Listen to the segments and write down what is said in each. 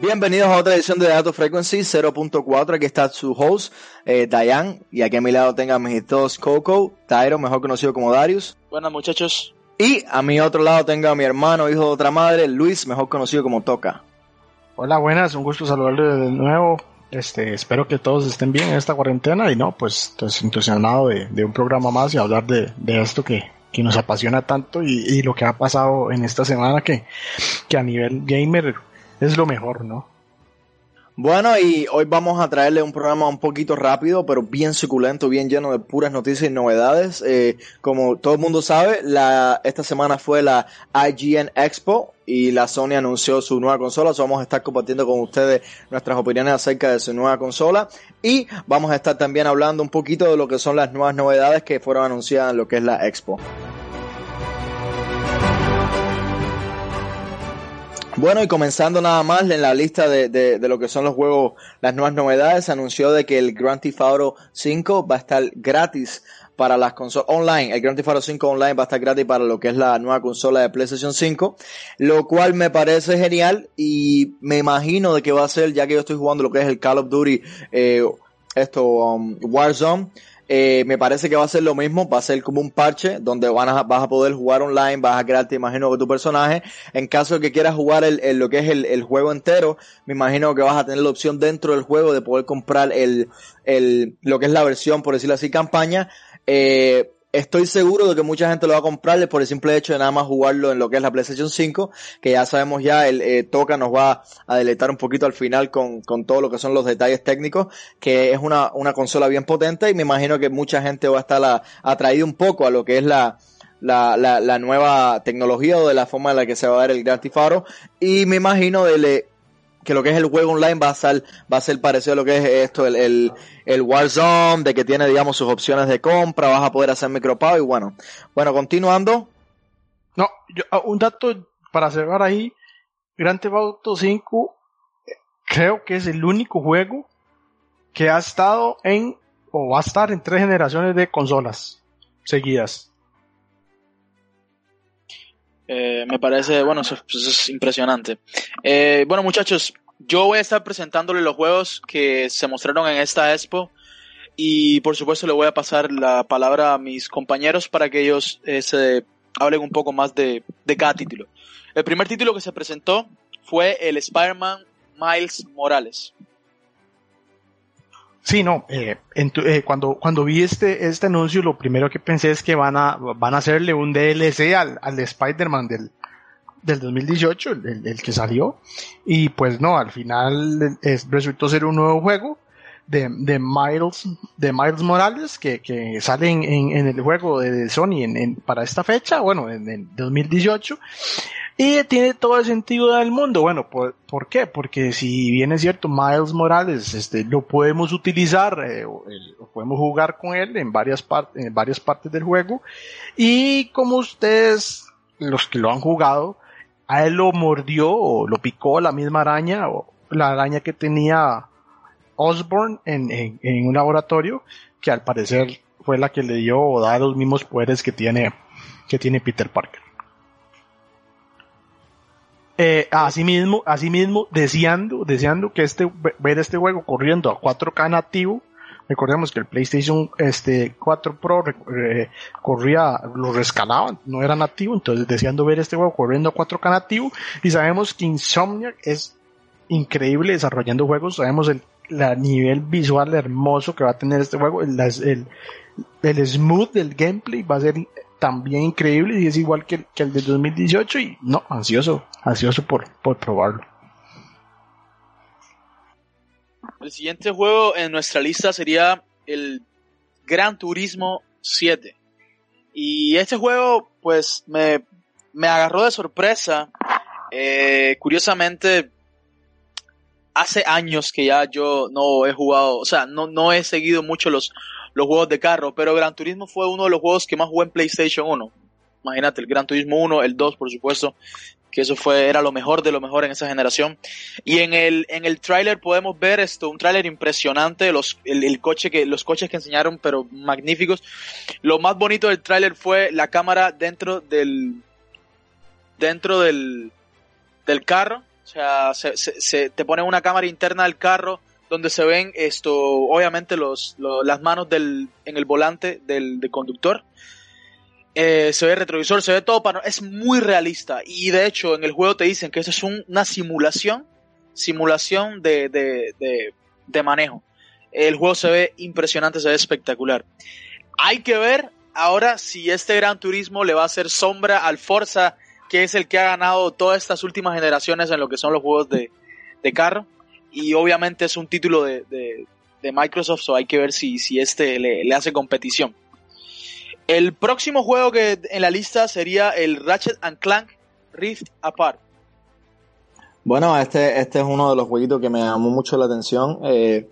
Bienvenidos a otra edición de Dato Frequency 0.4. Aquí está su host, eh, Dayan. Y aquí a mi lado tengo a mis dos Coco, Tyro, mejor conocido como Darius. Buenas muchachos. Y a mi otro lado tengo a mi hermano, hijo de otra madre, Luis, mejor conocido como Toca. Hola, buenas, un gusto saludarles de nuevo. Este, espero que todos estén bien en esta cuarentena y no, pues, pues entusiasmado de, de un programa más y hablar de, de esto que, que nos apasiona tanto y, y, lo que ha pasado en esta semana que, que a nivel gamer es lo mejor, ¿no? Bueno, y hoy vamos a traerle un programa un poquito rápido, pero bien suculento, bien lleno de puras noticias y novedades. Eh, como todo el mundo sabe, esta semana fue la IGN Expo y la Sony anunció su nueva consola. So vamos a estar compartiendo con ustedes nuestras opiniones acerca de su nueva consola y vamos a estar también hablando un poquito de lo que son las nuevas novedades que fueron anunciadas en lo que es la Expo. Bueno, y comenzando nada más en la lista de, de, de, lo que son los juegos, las nuevas novedades, se anunció de que el Grand Theft Auto 5 va a estar gratis para las consolas online. El Grand Theft Auto 5 online va a estar gratis para lo que es la nueva consola de PlayStation 5, lo cual me parece genial y me imagino de que va a ser, ya que yo estoy jugando lo que es el Call of Duty, eh, esto, um, Warzone, eh, me parece que va a ser lo mismo, va a ser como un parche donde van a, vas a poder jugar online, vas a crearte, imagino, que tu personaje. En caso de que quieras jugar el, el lo que es el, el, juego entero, me imagino que vas a tener la opción dentro del juego de poder comprar el, el, lo que es la versión, por decirlo así, campaña. Eh, Estoy seguro de que mucha gente lo va a comprarle por el simple hecho de nada más jugarlo en lo que es la PlayStation 5, que ya sabemos ya, el eh, Toca nos va a deletar un poquito al final con, con todo lo que son los detalles técnicos, que es una, una consola bien potente y me imagino que mucha gente va a estar atraída un poco a lo que es la, la, la, nueva tecnología o de la forma en la que se va a dar el Grand Theft y me imagino de que lo que es el juego online va a ser, va a ser parecido a lo que es esto, el, el, el Warzone, de que tiene, digamos, sus opciones de compra, vas a poder hacer micropago y bueno. Bueno, continuando. No, yo, un dato para cerrar ahí, Grand Theft Auto 5 creo que es el único juego que ha estado en, o va a estar en tres generaciones de consolas seguidas. Eh, me parece, bueno, eso, eso es impresionante. Eh, bueno, muchachos, yo voy a estar presentándoles los juegos que se mostraron en esta expo y por supuesto le voy a pasar la palabra a mis compañeros para que ellos eh, se hablen un poco más de, de cada título. El primer título que se presentó fue el Spider-Man Miles Morales. Sí, no, eh, eh, cuando, cuando vi este, este anuncio, lo primero que pensé es que van a, van a hacerle un DLC al, al de Spider-Man del, del 2018, el, el, que salió, y pues no, al final es, resultó ser un nuevo juego de, de Miles, de Miles Morales, que, que sale en, en, el juego de Sony en, en, para esta fecha, bueno, en, en 2018, y tiene todo el sentido del mundo. Bueno, ¿por, ¿por, qué? Porque si bien es cierto, Miles Morales, este, lo podemos utilizar, eh, podemos jugar con él en varias partes, en varias partes del juego. Y como ustedes, los que lo han jugado, a él lo mordió o lo picó la misma araña o la araña que tenía Osborn en, en, en un laboratorio, que al parecer fue la que le dio o da los mismos poderes que tiene, que tiene Peter Parker. Eh, asimismo, asimismo, deseando, deseando que este, ver este juego corriendo a 4K nativo. Recordemos que el PlayStation este 4 Pro eh, corría, lo rescalaba, no era nativo, entonces deseando ver este juego corriendo a 4K nativo. Y sabemos que Insomniac es increíble desarrollando juegos, sabemos el, la nivel visual hermoso que va a tener este juego, el, el, el smooth del gameplay va a ser también increíble y es igual que el, que el del 2018 y no, ansioso, ansioso por, por probarlo. El siguiente juego en nuestra lista sería el Gran Turismo 7. Y este juego, pues, me, me agarró de sorpresa. Eh, curiosamente, hace años que ya yo no he jugado, o sea, no, no he seguido mucho los, los juegos de carro, pero Gran Turismo fue uno de los juegos que más jugué en PlayStation 1. Imagínate, el Gran Turismo 1, el 2, por supuesto, que eso fue, era lo mejor de lo mejor en esa generación. Y en el, en el tráiler podemos ver esto, un tráiler impresionante, los, el, el, coche que, los coches que enseñaron, pero magníficos. Lo más bonito del tráiler fue la cámara dentro del, dentro del, del carro. O sea, se, se, te pone una cámara interna del carro donde se ven esto, obviamente los, las manos del, en el volante del, conductor. Eh, se ve retrovisor, se ve todo, para, es muy realista. Y de hecho, en el juego te dicen que esto es una simulación, simulación de, de, de, manejo. El juego se ve impresionante, se ve espectacular. Hay que ver ahora si este Gran Turismo le va a hacer sombra al Forza, que es el que ha ganado todas estas últimas generaciones en lo que son los juegos de, de carro. Y obviamente es un título de, de, Microsoft, so hay que ver si, si este le, le, hace competición. El próximo juego que en la lista sería el Ratchet and Clank Rift Apart. Bueno, este, este es uno de los jueguitos que me llamó mucho la atención. Eh,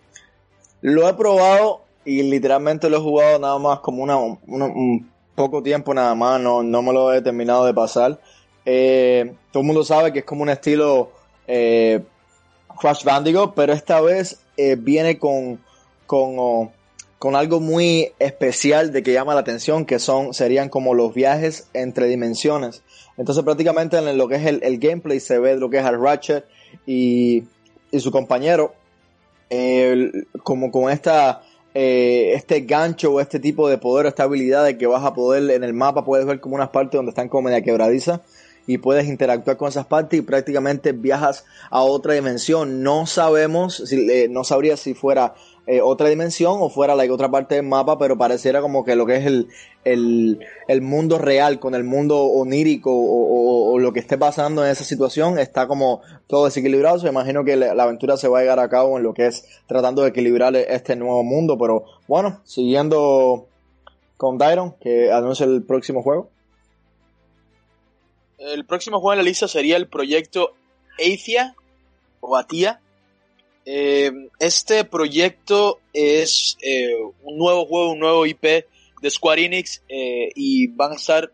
lo he probado y literalmente lo he jugado nada más como una, un poco tiempo nada más, no, no me lo he terminado de pasar. Eh, todo el mundo sabe que es como un estilo eh, Crash Bandicoot, pero esta vez eh, viene con, con, con, algo muy especial de que llama la atención, que son, serían como los viajes entre dimensiones. Entonces prácticamente en lo que es el, gameplay se ve lo que es el Ratchet y, y su compañero, como con esta eh, este gancho o este tipo de poder esta habilidad de que vas a poder en el mapa puedes ver como unas partes donde están como media quebradizas y puedes interactuar con esas partes y prácticamente viajas a otra dimensión. No sabemos, si, eh, no sabría si fuera eh, otra dimensión o fuera la otra parte del mapa, pero pareciera como que lo que es el, el, mundo real con el mundo onírico o, lo que esté pasando en esa situación está como todo desequilibrado. Se imagino que la, aventura se va a llegar a cabo en lo que es tratando de equilibrar este nuevo mundo, pero bueno, siguiendo con Dyron, que anuncia el próximo juego. El próximo juego en la lista sería el proyecto Athia o Atia eh, este proyecto es eh, un nuevo juego, un nuevo IP de Square Enix eh, y van a estar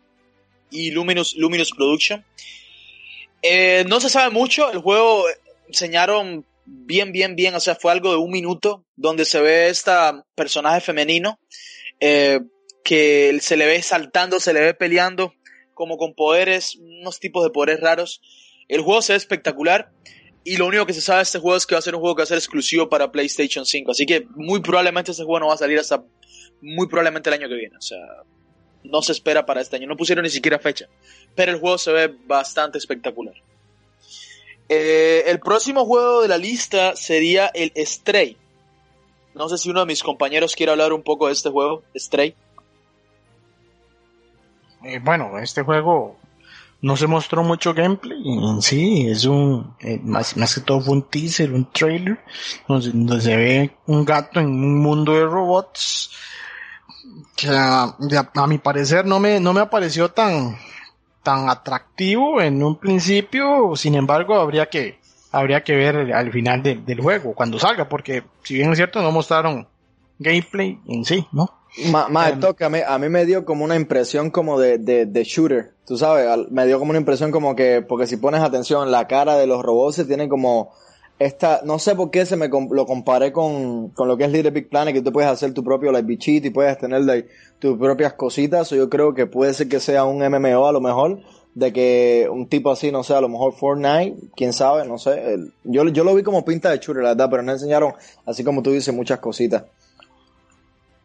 y Luminous, Luminous Production. no se sabe mucho, el juego enseñaron bien, bien, bien, o sea, fue algo de un minuto donde se ve esta personaje femenino que se le ve saltando, se le ve peleando como con poderes, unos tipos de poderes raros. El juego se ve espectacular. Y lo único que se sabe de este juego es que va a ser un juego que va a ser exclusivo para PlayStation 5. Así que muy probablemente este juego no va a salir hasta muy probablemente el año que viene. O sea, no se espera para este año. No pusieron ni siquiera fecha. Pero el juego se ve bastante espectacular. Eh, el próximo juego de la lista sería el Stray. No sé si uno de mis compañeros quiere hablar un poco de este juego, Stray. Eh, bueno, este juego no se mostró mucho gameplay en sí, es un, eh, más, más que todo fue un teaser, un trailer, donde, se ve un gato en un mundo de robots, que a, mi parecer no me, no me apareció tan, tan atractivo en un principio, sin embargo habría que, habría que ver al final del juego, cuando salga, porque si bien es cierto no mostraron gameplay en sí, ¿no? Más, toca, a mí, me dio como una impresión como de, de, shooter, tú sabes, me dio como una impresión como que, porque si pones atención, la cara de los robots se tiene como esta, no sé por qué se me lo comparé con, con lo que es Little Big Planet, que tú puedes hacer tu propio like, bichito y puedes tener tus propias cositas, o yo creo que puede ser que sea un MMO a lo mejor, de que un tipo así, no sé, a lo mejor Fortnite, quién sabe, no sé, yo, yo lo vi como pinta de shooter, la verdad, pero no enseñaron, así como tú dices, muchas cositas.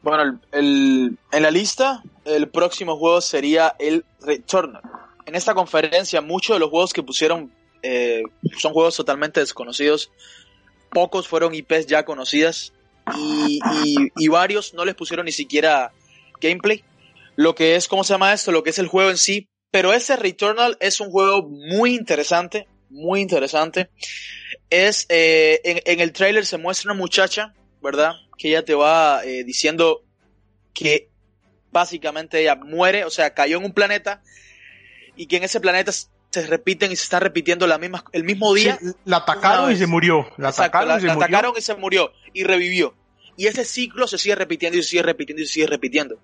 Bueno, el, en la lista, el próximo juego sería el Returnal. En esta conferencia, muchos de los juegos que pusieron eh, son juegos totalmente desconocidos. Pocos fueron IPs ya conocidas y, varios no les pusieron ni siquiera gameplay. Lo que es, ¿cómo se llama esto? Lo que es el juego en sí. Pero ese Returnal es un juego muy interesante, muy interesante. Es, eh, en, en el trailer se muestra una muchacha, ¿verdad? que ella te va eh, diciendo que básicamente ella muere, o sea, cayó en un planeta y que en ese planeta se repiten y se están repitiendo la misma, el mismo día. la atacaron y se murió. La atacaron, y, se atacaron y se murió y revivió. Y ese ciclo se sigue repitiendo y se sigue repitiendo y se sigue repitiendo.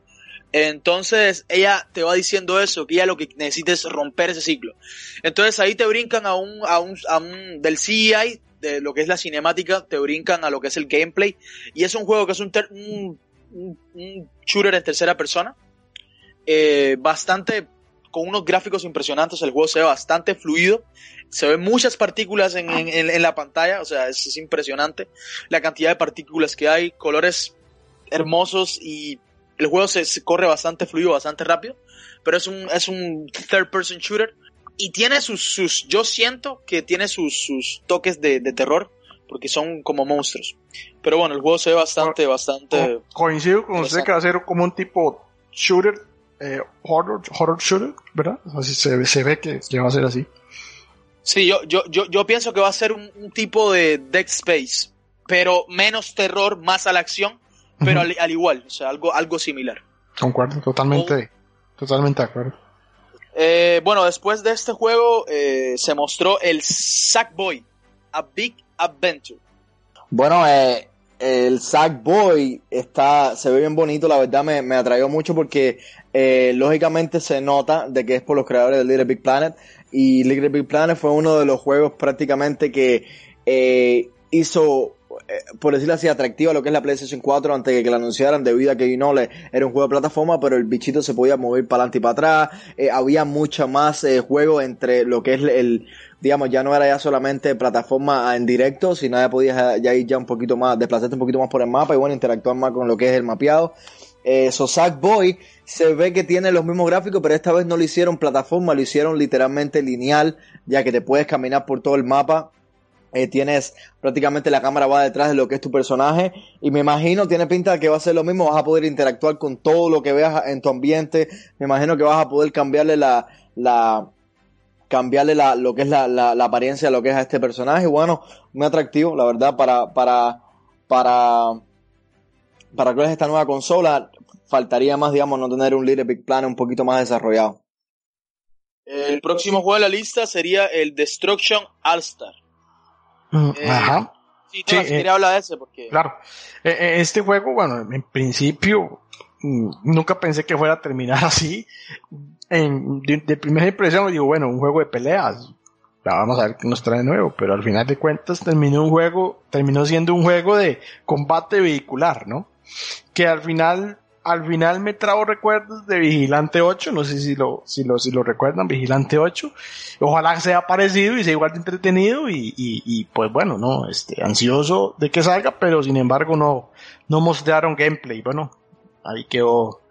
Entonces ella te va diciendo eso, que ella lo que necesita es romper ese ciclo. Entonces ahí te brincan a un, a un, a un del CGI de lo que es la cinemática, te brincan a lo que es el gameplay. Y es un juego que es un, un, shooter en tercera persona. Eh, bastante con unos gráficos impresionantes, el juego se ve bastante fluido, se ven muchas partículas en, en, en la pantalla, o sea, es, es, impresionante la cantidad de partículas que hay, colores hermosos y el juego se, se, corre bastante fluido, bastante rápido, pero es un, es un third person shooter y tiene sus, sus yo siento que tiene sus, sus toques de, de terror, porque son como monstruos. Pero bueno, el juego se ve bastante, bastante... Coincido con usted que va a ser como un tipo shooter, eh, horror, horror shooter, ¿verdad? Así se, se ve que, que, va a ser así. Sí, yo, yo, yo, yo pienso que va a ser un, un tipo de Dead Space, pero menos terror, más a la acción, pero uh -huh. al, al, igual, o sea, algo, algo similar. Concuerdo, totalmente, oh. totalmente de acuerdo. Eh, bueno, después de este juego eh, se mostró el Sackboy, A Big Adventure. Bueno, eh, el Sackboy está, se ve bien bonito, la verdad me, me atrayó mucho porque eh, lógicamente se nota de que es por los creadores de Little Big Planet y Little Big Planet fue uno de los juegos prácticamente que eh, hizo por decirlo así, atractiva lo que es la PlayStation 4 antes de que la anunciaran debido a que Ginole era un juego de plataforma, pero el bichito se podía mover para adelante y para atrás, eh, había mucho más eh, juego entre lo que es el, digamos, ya no era ya solamente plataforma en directo, sino ya podías ya ir ya un poquito más, desplazarte un poquito más por el mapa y bueno, interactuar más con lo que es el mapeado. Eh, Sackboy se ve que tiene los mismos gráficos, pero esta vez no lo hicieron plataforma, lo hicieron literalmente lineal, ya que te puedes caminar por todo el mapa eh, tienes prácticamente la cámara va detrás de lo que es tu personaje y me imagino, tiene pinta de que va a ser lo mismo, vas a poder interactuar con todo lo que veas en tu ambiente, me imagino que vas a poder cambiarle la, la cambiarle la, lo que es la, la, la apariencia de lo que es a este personaje, bueno, muy atractivo, la verdad, para, para, para, para que es esta nueva consola, faltaría más, digamos, no tener un Little Big Plan un poquito más desarrollado. El próximo juego de la lista sería el Destruction All Star. Eh, Ajá. Sí, no, sí, eh, hablar de ese porque... Claro. Eh, este juego, bueno, en principio mm, nunca pensé que fuera a terminar así. En, de, de, primera impresión digo, bueno, un juego de peleas. Ya vamos a ver qué nos trae de nuevo, pero al final de cuentas terminó un juego, terminó siendo un juego de combate vehicular, ¿no? Que al final al final me trago recuerdos de Vigilante 8, no sé si lo, si lo, si lo recuerdan, Vigilante 8. Ojalá sea parecido y sea igual de entretenido y, y, y, pues bueno, no, este, ansioso de que salga, pero sin embargo no, no mostraron gameplay. Bueno, ahí quedó,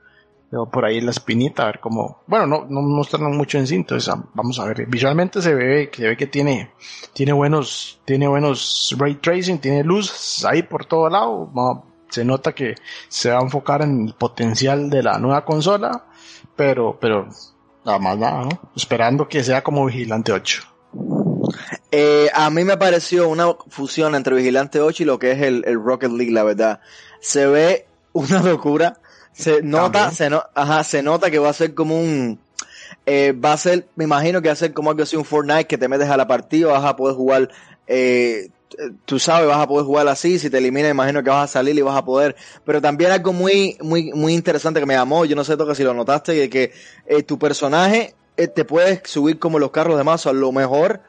quedó por ahí la espinita, a ver cómo, bueno, no, no mostraron mucho en sí, vamos a ver. Visualmente se ve, se ve que tiene, tiene buenos, tiene buenos ray tracing, tiene luz ahí por todo lado, vamos se nota que se va a enfocar en el potencial de la nueva consola, pero, pero nada más nada, ¿no? Esperando que sea como Vigilante 8. Eh, a mí me pareció una fusión entre Vigilante 8 y lo que es el, el Rocket League, la verdad. Se ve una locura. Se nota, se, no, ajá, se nota que va a ser como un, eh, va a ser, me imagino que va a ser como algo así un Fortnite que te metes a la partida, vas a poder jugar, eh, tú sabes, vas a poder jugar así, si te elimina, imagino que vas a salir y vas a poder, pero también algo muy, muy, muy interesante que me llamó, yo no sé, toca si lo notaste, que, que eh, tu personaje eh, te puedes subir como los carros de mazo, a lo mejor,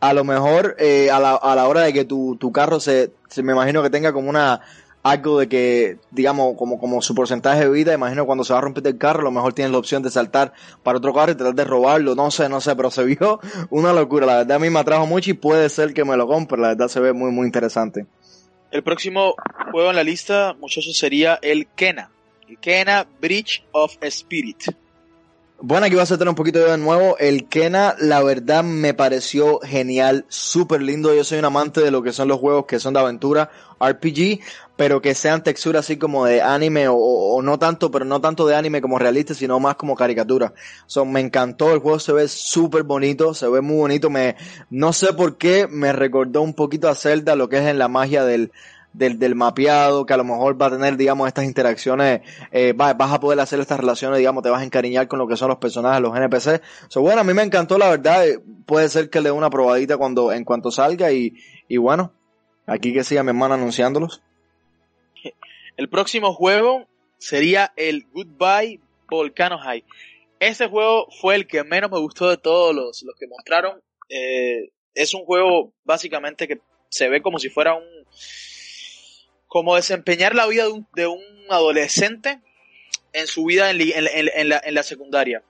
a lo mejor, eh, a, la, a la hora de que tu, tu carro se, se, me imagino que tenga como una, algo de que, digamos, como, como su porcentaje de vida, imagino cuando se va a romper el carro, a lo mejor tienes la opción de saltar para otro carro y tratar de robarlo, no sé, no sé, pero se vio una locura, la verdad a mí me atrajo mucho y puede ser que me lo compre, la verdad se ve muy, muy interesante. El próximo juego en la lista, muchachos, sería el Kena, el Kena Bridge of Spirit. Bueno, aquí vas a tener un poquito de nuevo. El Kena, la verdad, me pareció genial, súper lindo. Yo soy un amante de lo que son los juegos que son de aventura, RPG, pero que sean texturas así como de anime o, o, no tanto, pero no tanto de anime como realista, sino más como caricatura. So, me encantó, el juego se ve súper bonito, se ve muy bonito. Me, no sé por qué me recordó un poquito a Zelda, lo que es en la magia del, del, del mapeado, que a lo mejor va a tener, digamos, estas interacciones, eh, va, vas a poder hacer estas relaciones, digamos, te vas a encariñar con lo que son los personajes, los NPC. So, bueno, a mí me encantó, la verdad, eh, puede ser que le dé una probadita cuando, en cuanto salga y, y bueno, aquí que siga mi hermano anunciándolos. El próximo juego sería el Goodbye Volcano High. Este juego fue el que menos me gustó de todos los, los que mostraron. Eh, es un juego básicamente que se ve como si fuera un, como desempeñar la vida de un, de un adolescente en su vida en, en, en, la, en, la, secundaria.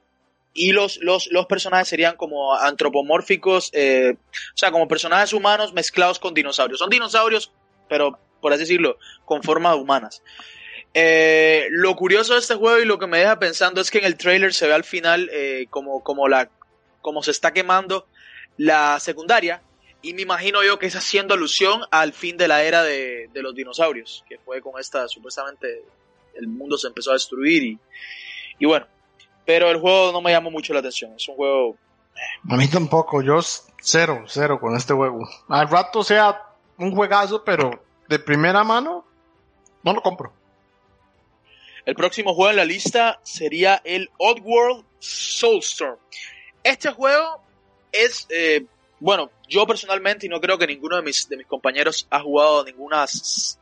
y los, los, los personajes serían como antropomórficos, eh, o sea, como personajes humanos mezclados con dinosaurios. Son dinosaurios, pero por así decirlo, con formas humanas. Eh, lo curioso de este juego y lo que me deja pensando es que en el trailer se ve al final eh, como, como, la, como se está quemando la secundaria y me imagino yo que es haciendo alusión al fin de la era de, de los dinosaurios, que fue con esta, supuestamente el mundo se empezó a destruir y, y bueno, pero el juego no me llamó mucho la atención, es un juego... A mí tampoco, yo cero, cero con este juego. Al rato sea un juegazo, pero de primera mano no lo compro. El próximo juego en la lista sería el Oddworld Soulstorm. Este juego es, eh, bueno, yo personalmente, y no creo que ninguno de mis, de mis compañeros ha jugado ninguna,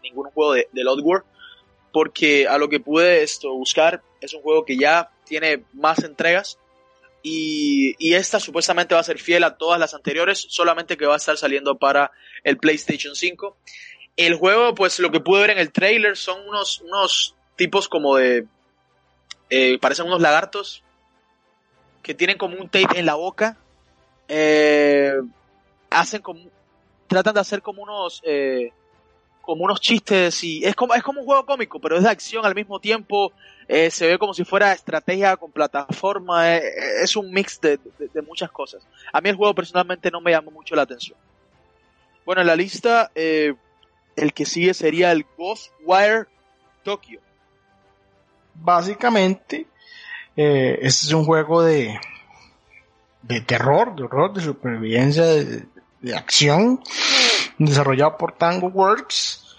ningún juego de, del Oddworld, porque a lo que pude esto buscar, es un juego que ya tiene más entregas, y, y, esta supuestamente va a ser fiel a todas las anteriores, solamente que va a estar saliendo para el PlayStation 5. El juego, pues lo que pude ver en el trailer son unos, unos tipos como de... Eh, parecen unos lagartos que tienen como un tape en la boca. Eh, hacen como... Tratan de hacer como unos... Eh, como unos chistes y es como, es como un juego cómico, pero es de acción al mismo tiempo. Eh, se ve como si fuera estrategia con plataforma. Eh, es un mix de, de, muchas cosas. A mí el juego personalmente no me llamó mucho la atención. Bueno, en la lista, el que sigue sería el Ghostwire Tokyo básicamente eh, este es un juego de de terror, de horror, de supervivencia, de, de acción, desarrollado por Tango Works,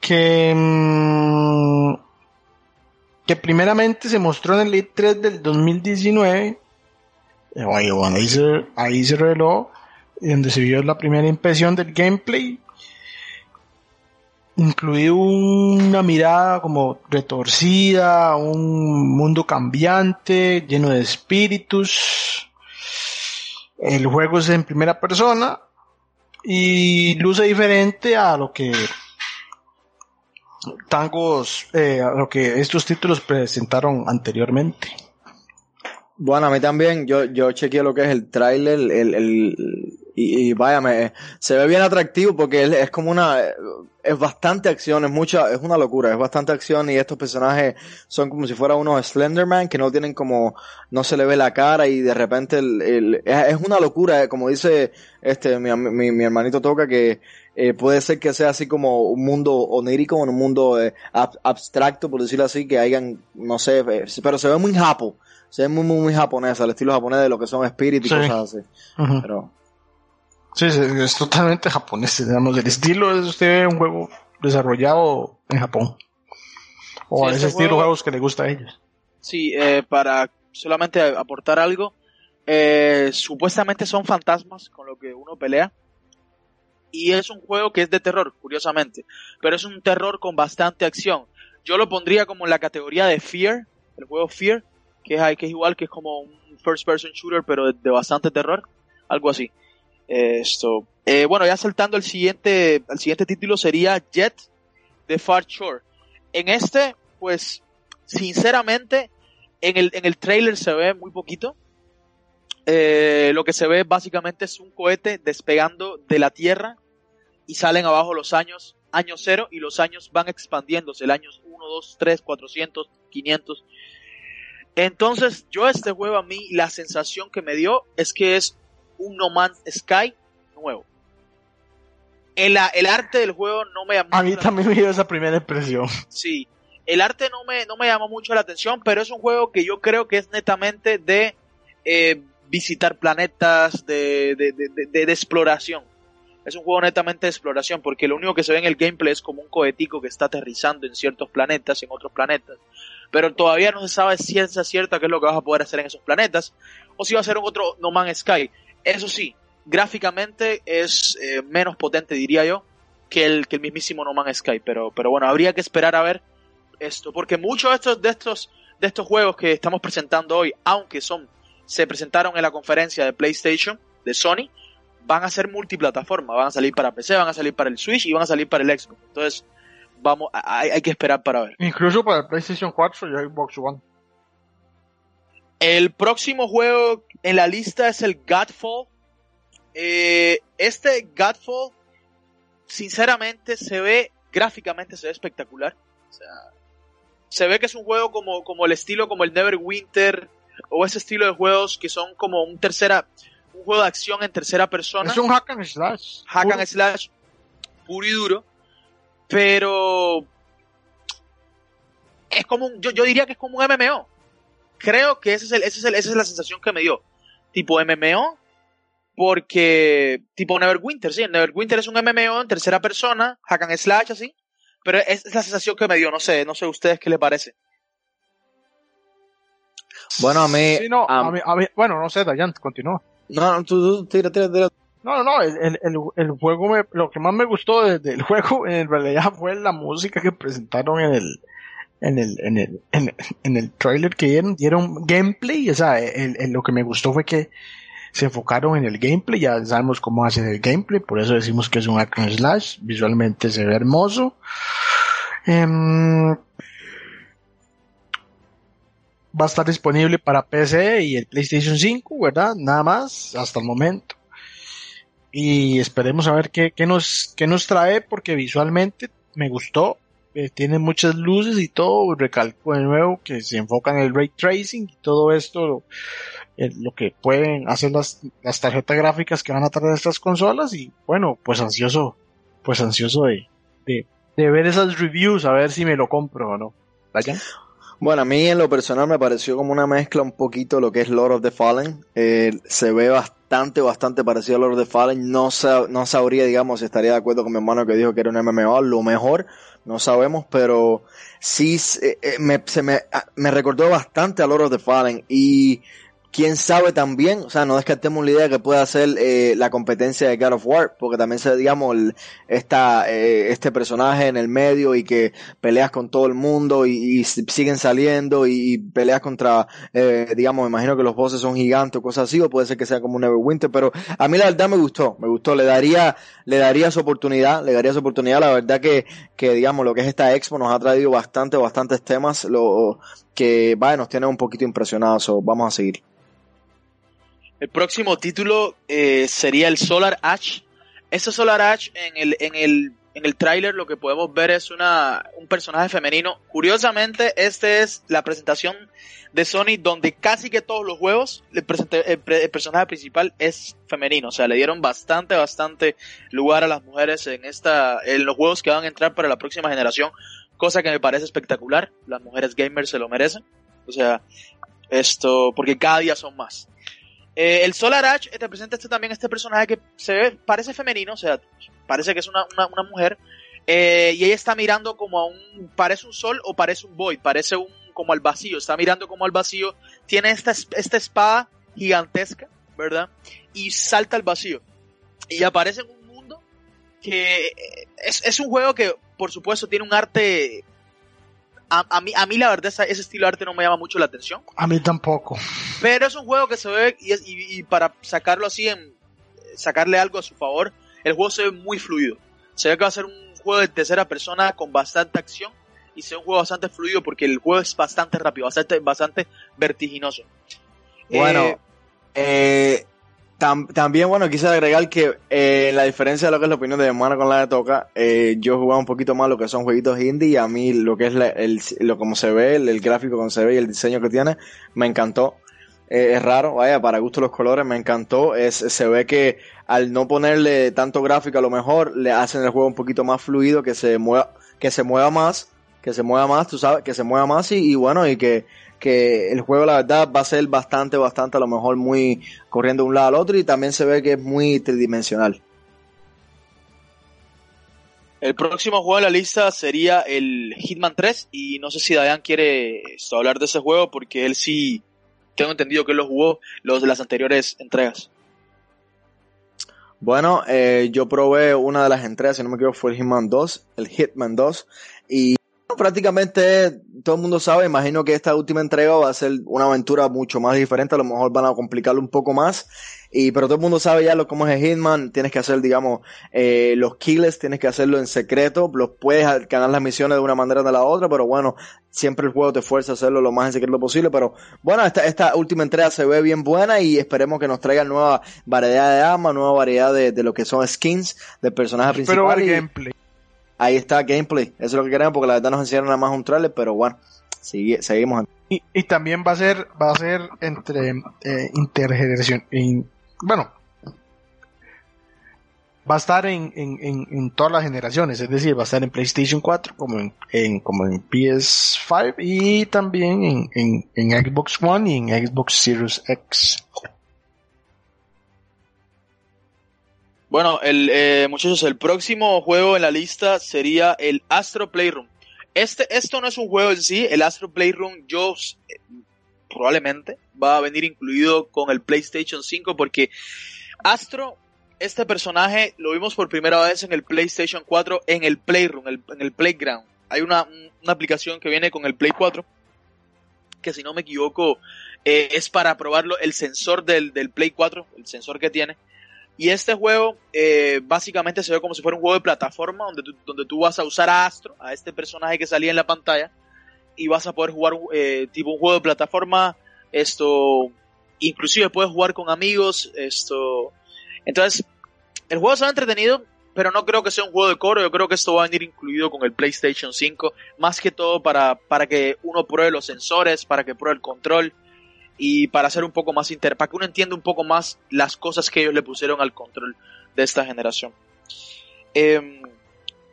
que, mmm, que primeramente se mostró en el E3 del 2019. Bueno, ahí se, ahí se reveló, donde se vio la primera impresión del gameplay incluido una mirada como retorcida, un mundo cambiante, lleno de espíritus. El juego es en primera persona y luce diferente a lo que tangos, eh, a lo que estos títulos presentaron anteriormente. Bueno, a mí también, yo, yo chequeé lo que es el tráiler, el, el, y, y vaya, me, se ve bien atractivo porque es, es, como una, es bastante acción, es mucha, es una locura, es bastante acción y estos personajes son como si fuera unos Slenderman que no tienen como, no se le ve la cara y de repente el, el, es, una locura, eh, como dice este, mi, mi, mi hermanito Toca que eh, puede ser que sea así como un mundo onírico, un mundo eh, ab, abstracto, por decirlo así, que hayan, no sé, eh, pero se ve muy japo se ve muy, muy, muy japonés, al estilo japonés de lo que son espíritus y sí. cosas así. Uh -huh. Pero... Sí, sí, es totalmente japonés, digamos, el estilo es usted un juego desarrollado en Japón. O sí, ese este estilo de juegos que le gusta a ellos. Sí, eh, para solamente aportar algo, eh, supuestamente son fantasmas con lo que uno pelea. Y es un juego que es de terror, curiosamente. Pero es un terror con bastante acción. Yo lo pondría como en la categoría de Fear, el juego Fear, que es, que es igual, que es como un first person shooter, pero de, de bastante terror, algo así. Esto, eh, bueno, ya saltando al siguiente, al siguiente título sería Jet de Far Shore. En este, pues, sinceramente, en el, en el trailer se ve muy poquito. Eh, lo que se ve básicamente es un cohete despegando de la Tierra y salen abajo los años, año cero, y los años van expandiéndose, el año 1, 2, 3, 400, 500. Entonces, yo este juego a mí, la sensación que me dio es que es un No Man's Sky nuevo. El, el arte del juego no me llamó A mí también me dio esa primera impresión. Sí, el arte no me, no me llamó mucho la atención, pero es un juego que yo creo que es netamente de eh, visitar planetas, de, de, de, de, exploración. Es un juego netamente de exploración, porque lo único que se ve en el gameplay es como un cohetico que está aterrizando en ciertos planetas, en otros planetas. Pero todavía no se sabe ciencia cierta qué es lo que vas a poder hacer en esos planetas, o si va a ser un otro No Man's Sky. Eso sí, gráficamente es eh, menos potente, diría yo, que el, que el mismísimo No Man's Sky. Pero, pero bueno, habría que esperar a ver esto, porque muchos de estos, de estos, de estos juegos que estamos presentando hoy, aunque son, se presentaron en la conferencia de PlayStation, de Sony, van a ser multiplataforma, van a salir para PC, van a salir para el Switch y van a salir para el Xbox. Entonces, vamos, hay, hay que esperar para ver. Incluso para el PlayStation 4 y Xbox One. El próximo juego en la lista es el Godfall. Eh, este Godfall, sinceramente, se ve, gráficamente se ve espectacular. O sea, se ve que es un juego como, como el estilo como el Neverwinter o ese estilo de juegos que son como un tercera, un juego de acción en tercera persona. Es un hack and slash. Hack puro. and slash puro y duro. Pero es como un, yo, yo diría que es como un MMO. Creo que ese es el, ese es el, esa es la sensación que me dio. Tipo MMO, porque tipo Neverwinter, sí, Neverwinter es un MMO en tercera persona, hack and slash así, pero es, es la sensación que me dio, no sé, no sé a ustedes qué les parece. Bueno, a mí... Sí, no, a- a mí- a mí- bueno, no sé, Dayan, continúa. no, no, tú, tú, tira, tira, tira. No, no, no, el, el, el, juego, me, lo que más me gustó de- del juego en realidad fue la música que presentaron en el, en el, en el, en, en el trailer que dieron, dieron gameplay, o sea, el, lo que me gustó fue que se enfocaron en el gameplay, ya sabemos cómo hacen el gameplay, por eso decimos que es un and slash, visualmente se ve hermoso. Em, va a estar disponible para PC y el PlayStation 5, ¿verdad? Nada más, hasta el momento. Y esperemos a ver qué, qué nos, qué nos trae, porque visualmente me gustó. Eh, tiene muchas luces y todo. Recalco de nuevo que se enfoca en el ray tracing y todo esto, lo, eh, lo que pueden hacer las, las tarjetas gráficas que van a traer estas consolas. Y bueno, pues ansioso, pues ansioso de, de, ver esas reviews, a ver si me lo compro o no. Dayan. Bueno, a mí en lo personal me pareció como una mezcla un poquito lo que es Lord of the Fallen. Eh, se ve bastante, bastante parecido a Lord of the Fallen. No, no sabría, digamos, si estaría de acuerdo con mi hermano que dijo que era un MMO. Lo mejor, no sabemos, pero sí se- eh, me, se me, ah, me recordó bastante a Lord of the Fallen. Y quién sabe también, o sea, no descartemos la idea que pueda ser eh, la competencia de God of War, porque también se, digamos, el- esta, eh, este personaje en el medio y que peleas con todo el mundo y, siguen saliendo y, y peleas contra, eh, digamos, me imagino que los bosses son gigantes o cosas así, o puede ser que sea como un Neverwinter, pero a mí la verdad me gustó, me gustó, le daría, le daría su oportunidad, le daría su oportunidad, la verdad que, que digamos, lo que es esta expo nos ha traído bastante, bastantes temas, lo que, vaya, nos tiene un poquito impresionados, so, vamos a seguir. El próximo título eh, sería el Solar Ash. Ese Solar Ash en el, en el, en el tráiler lo que podemos ver es una, un personaje femenino. Curiosamente, este es la presentación de Sony donde casi que todos los juegos el, el personaje principal es femenino. O sea, le dieron bastante, bastante lugar a las mujeres en esta, en los juegos que van a entrar para la próxima generación. Cosa que me parece espectacular. Las mujeres gamers se lo merecen. O sea, esto, porque cada día son más. Eh, el Solar Ash eh, te presenta este, también este personaje que se ve, parece femenino, o sea, parece que es una, una, mujer, eh, y ella está mirando como a un, parece un sol o parece un void, parece un, como al vacío, está mirando como al vacío, tiene esta, es- esta espada gigantesca, ¿verdad? Y salta al vacío. Y aparece en un mundo que eh, es, es un juego que, por supuesto, tiene un arte... A, a mí, a mí la verdad esa- ese estilo de arte no me llama mucho la atención. A mí tampoco. Pero es un juego que se ve, y, es- y- y para sacarlo así, en, sacarle algo a su favor, el juego se ve muy fluido. Se ve que va a ser un juego de tercera persona con bastante acción y se ve un juego bastante fluido porque el juego es bastante rápido, bastante, bastante vertiginoso. Bueno, Eh, eh, tam- también, bueno, quise agregar que eh, la diferencia de lo que es la opinión de mi con la de Toca, eh, yo he jugado un poquito más lo que son jueguitos indie y a mí lo que es la- el, lo como se ve, el, el gráfico como se ve y el diseño que tiene, me encantó. Eh, es raro, vaya, para gusto los colores, me encantó. Es, se ve que al no ponerle tanto gráfico a lo mejor, le hacen el juego un poquito más fluido, que se mueva, que se mueva más, que se mueva más, tú sabes, que se mueva más y, y bueno, y que, que el juego la verdad va a ser bastante, bastante a lo mejor muy corriendo de un lado al otro y también se ve que es muy tridimensional. el próximo juego en la lista sería el Hitman 3 y no sé si Dayan quiere hablar de ese juego porque él sí, tengo entendido que él lo jugó los de las anteriores entregas. Bueno, eh, yo probé una de las entregas, si no me equivoco, fue el Hitman 2, el Hitman 2, y prácticamente todo el mundo sabe, imagino que esta última entrega va a ser una aventura mucho más diferente, a lo mejor van a complicarlo un poco más, y pero todo el mundo sabe ya lo cómo es el Hitman, tienes que hacer, digamos, eh, los kills, tienes que hacerlo en secreto, los puedes ganar las misiones de una manera o de la otra, pero bueno, siempre el juego te fuerza a hacerlo lo más en secreto posible, pero bueno, esta, esta última entrega se ve bien buena y esperemos que nos traiga nueva variedad de armas, nueva variedad de, de lo que son skins del personaje principal. Pero y- gameplay. Ahí está gameplay. Eso es lo que queremos porque la verdad nos enseñaron nada más un trailer, pero bueno, seguimos. Y, y también va a ser, va a ser entre eh, intergeneración, in- bueno, va a estar en, en, en, todas las generaciones, es decir, va a estar en PlayStation 4 como en, en- como en PS5 y también en, en Xbox One y en Xbox Series X. Bueno, el, eh, muchachos, el próximo juego en la lista sería el Astro Playroom. Este, esto no es un juego en sí, el Astro Playroom yo eh, probablemente va a venir incluido con el PlayStation 5 porque Astro, este personaje lo vimos por primera vez en el PlayStation 4 en el Playroom, el- en el Playground. Hay una, una aplicación que viene con el Play 4 que si no me equivoco eh, es para probarlo el sensor del, del Play 4, el sensor que tiene. Y este juego eh, básicamente se ve como si fuera un juego de plataforma donde tú, donde tú vas a usar a Astro, a este personaje que salía en la pantalla, y vas a poder jugar eh, tipo un juego de plataforma, esto, inclusive puedes jugar con amigos, esto. Entonces, el juego se ha entretenido, pero no creo que sea un juego de coro, yo creo que esto va a venir incluido con el PlayStation 5, más que todo para, para que uno pruebe los sensores, para que pruebe el control y para hacer un poco más inter, para que uno entienda un poco más las cosas que ellos le pusieron al control de esta generación. Em,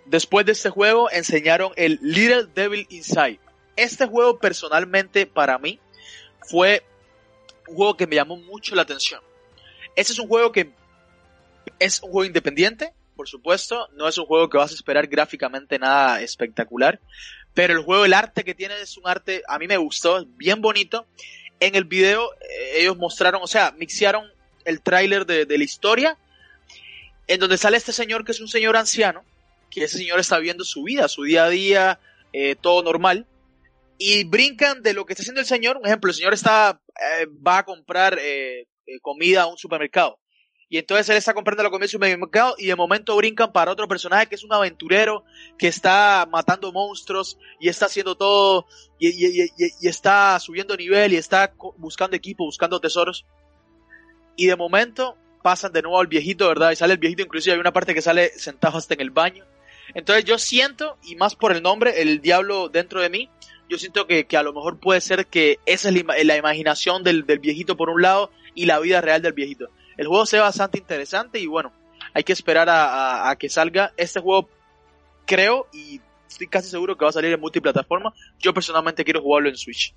después de este juego enseñaron el Little Devil Inside. Este juego personalmente para mí fue un juego que me llamó mucho la atención. Este es un juego que es un juego independiente, por supuesto, no es un juego que vas a esperar gráficamente nada espectacular, pero el juego, el arte que tiene es un arte, a mí me gustó, bien bonito. En el video eh, ellos mostraron, o sea, mixearon el tráiler de, la historia, en donde sale este señor que es un señor anciano, que ese señor está viviendo su vida, su día a día, eh, todo normal, y brincan de lo que está haciendo el señor. Un ejemplo, el señor está, eh, va a comprar comida a un supermercado. Y entonces él está comprando la comida en un supermercado y de momento brincan para otro personaje que es un aventurero que está matando monstruos y está haciendo todo y, está subiendo nivel y está buscando equipo, buscando tesoros. Y de momento pasan de nuevo al viejito, ¿verdad? Y sale el viejito, inclusive hay una parte que sale sentado hasta en el baño. Entonces yo siento, y más por el nombre, el diablo dentro de mí, yo siento que, que a lo mejor puede ser que esa es la, la imaginación del, del viejito por un lado y la vida real del viejito. El juego se ve bastante interesante y bueno, hay que esperar a, a- a que salga. Este juego creo y estoy casi seguro que va a salir en multiplataforma. Yo personalmente quiero jugarlo en Switch.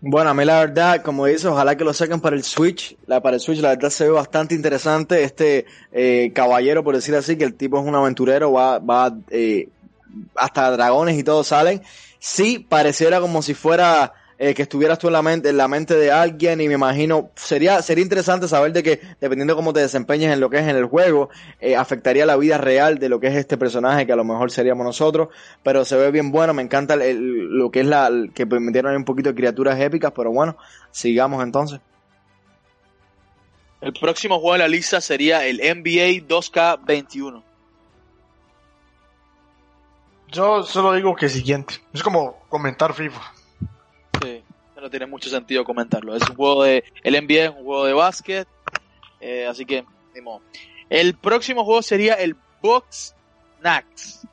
Bueno, a mí la verdad, como dices, ojalá que lo saquen para el Switch. La, para el Switch la verdad se ve bastante interesante. Este eh, caballero, por decir así, que el tipo es un aventurero, va, va eh, hasta dragones y todo salen. Sí, pareciera como si fuera eh, que estuvieras tú en la mente, en la mente de alguien y me imagino, sería, sería interesante saber de que dependiendo de cómo te desempeñes en lo que es en el juego, eh, afectaría la vida real de lo que es este personaje que a lo mejor seríamos nosotros, pero se ve bien bueno, me encanta el- el- lo que es la, el- que permitieron un poquito de criaturas épicas, pero bueno, sigamos entonces. El próximo juego en la lista sería el NBA 2K21. Yo solo digo que siguiente. Es como comentar FIFA. No tiene mucho sentido comentarlo. Es un juego de. El NBA es un juego de básquet. eh, así que. El próximo juego sería el Box Nax.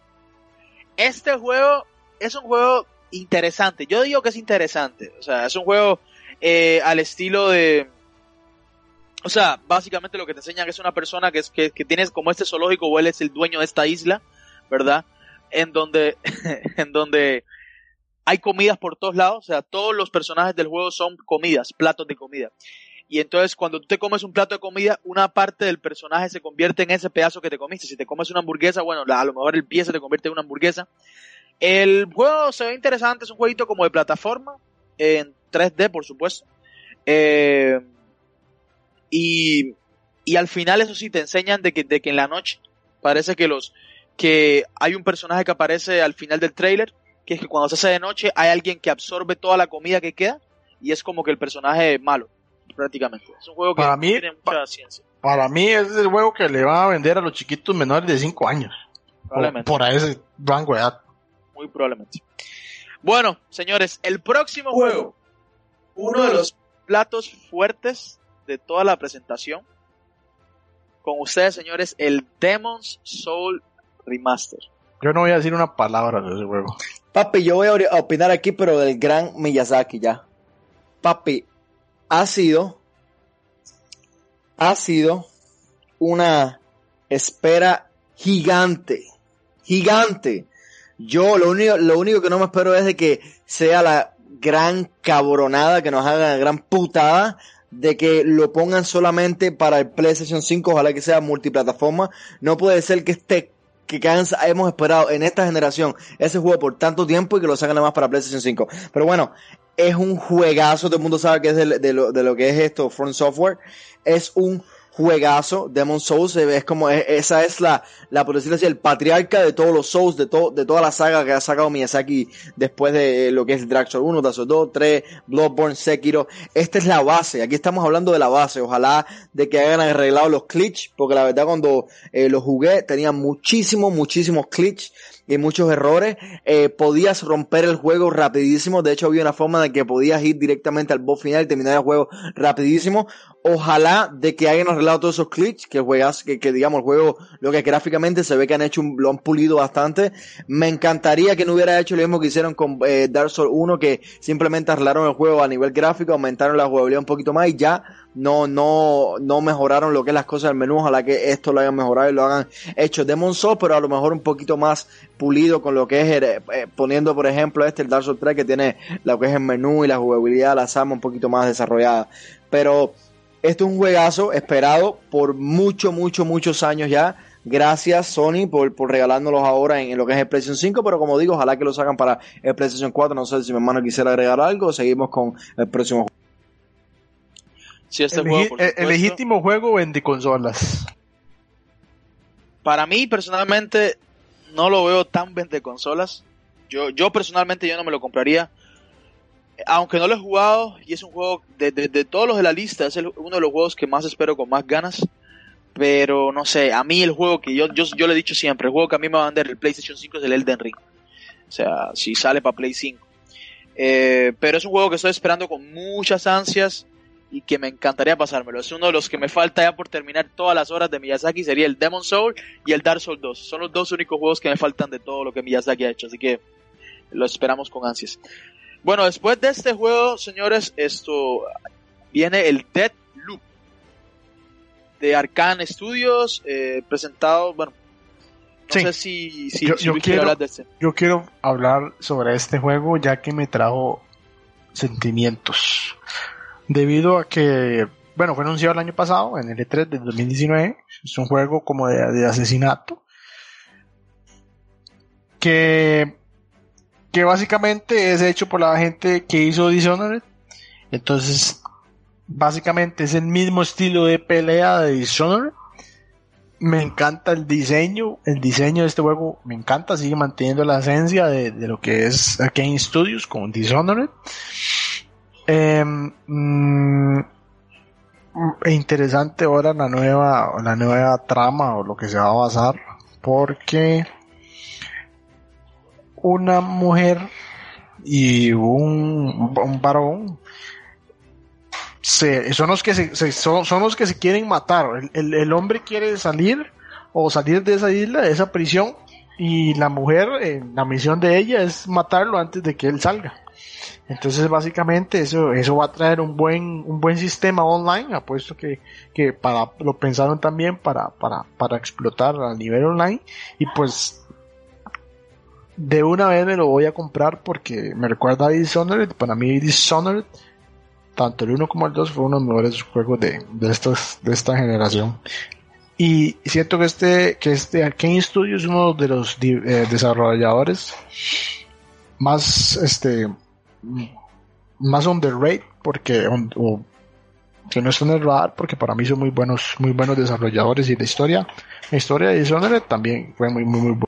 Este juego es un juego interesante. Yo digo que es interesante. O sea, es un juego eh, al estilo de. O sea, básicamente lo que te enseñan es una persona que, es, que, que tienes como este zoológico o él es el dueño de esta isla, ¿verdad? En donde, en donde hay comidas por todos lados, o sea, todos los personajes del juego son comidas, platos de comida. Y entonces cuando tú te comes un plato de comida, una parte del personaje se convierte en ese pedazo que te comiste. Si te comes una hamburguesa, bueno, a lo mejor el pie se te convierte en una hamburguesa. El juego se ve interesante, es un jueguito como de plataforma, en 3D por supuesto. Eh, y, y al final eso sí te enseñan de que, de que en la noche parece que los que hay un personaje que aparece al final del trailer que es que cuando se hace de noche hay alguien que absorbe toda la comida que queda y es como que el personaje malo, prácticamente. Es un juego que Para mí- tiene mucha ciencia, Para mí es el juego que le van a vender a los chiquitos menores de 5 años. Por, probablemente. por ese rango de edad. Muy probablemente. Bueno, señores, el próximo juego, uno de los platos fuertes de toda la presentación. Con ustedes, señores, el Demon's Soul Remaster. Yo no voy a decir una palabra de ese juego. Papi, yo voy a opinar aquí, pero del gran Miyazaki ya. Papi, ha sido, ha sido una espera gigante, gigante. Yo lo único, lo único que no me espero es de que sea la gran cabronada, que nos haga la gran putada de que lo pongan solamente para el PlayStation 5, ojalá que sea multiplataforma. No puede ser que este que cansa- hemos esperado en esta generación ese juego por tanto tiempo y que lo sacan nada más para PlayStation 5. Pero bueno, es un juegazo, todo el mundo sabe que es de, de lo, de lo que es esto, Front Software. Es un juegazo, Demon Souls, eh, es como, es- esa es la, la, por decirlo así, el patriarca de todos los Souls, de, todo de toda la saga que ha sacado Miyazaki después de lo que es Dark Souls 1, Dark Souls 2, 3, Bloodborne, Sekiro. Esta es la base, aquí estamos hablando de la base, ojalá de que hayan arreglado los glitch, porque la verdad cuando eh, lo jugué tenía muchísimos, muchísimos glitch y muchos errores. Eh, podías romper el juego rapidísimo. De hecho, había una forma de que podías ir directamente al boss final y terminar el juego rapidísimo. Ojalá de que hayan arreglado todos esos glitches, que juegas, que, que digamos el juego, lo que gráficamente se ve que han hecho, un- lo han pulido bastante. Me encantaría que no hubiera hecho lo mismo que hicieron con eh, Dark Souls 1, que simplemente arreglaron el juego a nivel gráfico, aumentaron la jugabilidad un poquito más y ya no, no, no mejoraron lo que es las cosas del menú. Ojalá que esto lo hayan mejorado y lo hagan hecho Demon Souls, pero a lo mejor un poquito más pulido con lo que es, eh, eh, poniendo por ejemplo este, el Dark Souls 3, que tiene lo que es el menú y la jugabilidad, las armas un poquito más desarrollada. Pero esto es un juegazo esperado por mucho, mucho, muchos años ya. Gracias Sony por, por regalárnoslos ahora en, en lo que es el PlayStation 5, pero como digo, ojalá que lo sacan para el PlayStation 4. No sé si mi hermano quisiera agregar algo. Seguimos con el próximo juego. Este el, juego, legi- por el- legítimo juego vende consolas. Para mí, personalmente, no lo veo tan vende consolas. Yo, yo personalmente yo no me lo compraría. Aunque no lo he jugado, y es un juego de, de, de todos los de la lista, es el- uno de los juegos que más espero con más ganas. Pero no sé, a mí el juego que yo, yo, yo le he dicho siempre, el juego que a mí me va a vender el PlayStation 5 es el Elden Ring. O sea, si sale para Play 5. Eh, pero es un juego que estoy esperando con muchas ansias y que me encantaría pasármelo. Es uno de los que me falta ya por terminar todas las horas de Miyazaki. Sería el Demon Soul y el Dark Souls 2. Son los dos únicos juegos que me faltan de todo lo que Miyazaki ha hecho. Así que lo esperamos con ansias. Bueno, después de este juego, señores, esto viene el Dead Loop de Arcane Studios, eh, presentado, bueno, no Sí. sé si, si, Yo- si yo quiero- hablar de este. Yo quiero hablar sobre este juego ya que me trajo sentimientos. Debido a que, bueno, fue anunciado el año pasado, en el E3 del 2019. Es un juego como de, asesinato. Que, que básicamente es hecho por la gente que hizo Dishonored. Entonces, básicamente es el mismo estilo de pelea de Dishonored. Me encanta el diseño, el diseño de este juego me encanta, sigue manteniendo la esencia de, de lo que es Arcane Studios con Dishonored. Eh, mm, interesante ahora la nueva, la nueva trama o lo que se va a basar, porque una mujer y un, un varón se, son los que se, se- son, son los que se quieren matar. El, el- el hombre quiere salir o salir de esa isla, de esa prisión, y la mujer, eh, la misión de ella es matarlo antes de que él salga. Entonces básicamente eso, eso va a traer un buen, un buen sistema online, apuesto que, que para, lo pensaron también para, para, para explotar a nivel online, y pues de una vez me lo voy a comprar porque me recuerda a Dishonored, para mí Dishonored tanto el 1 como el 2 fueron los mejores juegos de, de, estos, de esta generación. Y siento que este, que este Arkane Studio es uno de los eh, desarrolladores más, este, más underrated, porque, on- o, que no están en el radar, porque para mí son muy buenos, muy buenos desarrolladores y la historia, la historia de Dishonored también fue muy, muy, muy buena.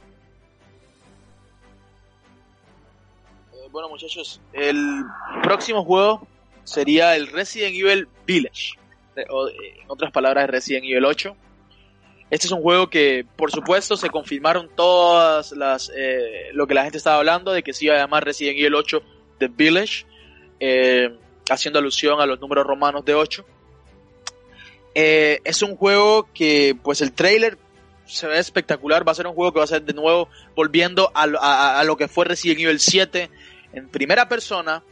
muchachos, el próximo juego sería el Resident Evil Village. O, en otras palabras, Resident Evil 8. Este es un juego que, por supuesto, se confirmaron todas las eh, lo que la gente estaba hablando de que se iba a llamar Resident Evil 8 The Village, eh, haciendo alusión a los números romanos de 8. Eh, es un juego que, pues, el trailer se ve espectacular. Va a ser un juego que va a ser de nuevo volviendo a, lo que fue Resident Evil 7 en primera persona.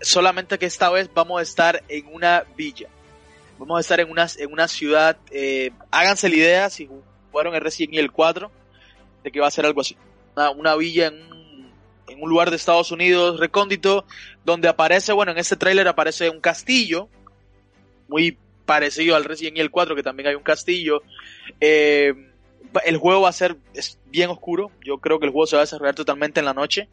solamente que esta vez vamos a estar en una villa vamos a estar en una, una ciudad, eh, háganse la idea si jugaron el Resident Evil 4, de que va a ser algo así, una, villa en un, en un, lugar de Estados Unidos recóndito, donde aparece, bueno, en este tráiler aparece un castillo, muy parecido al Resident Evil 4, que también hay un castillo, eh, el juego va a ser es bien oscuro, yo creo que el juego se va a desarrollar totalmente en la noche,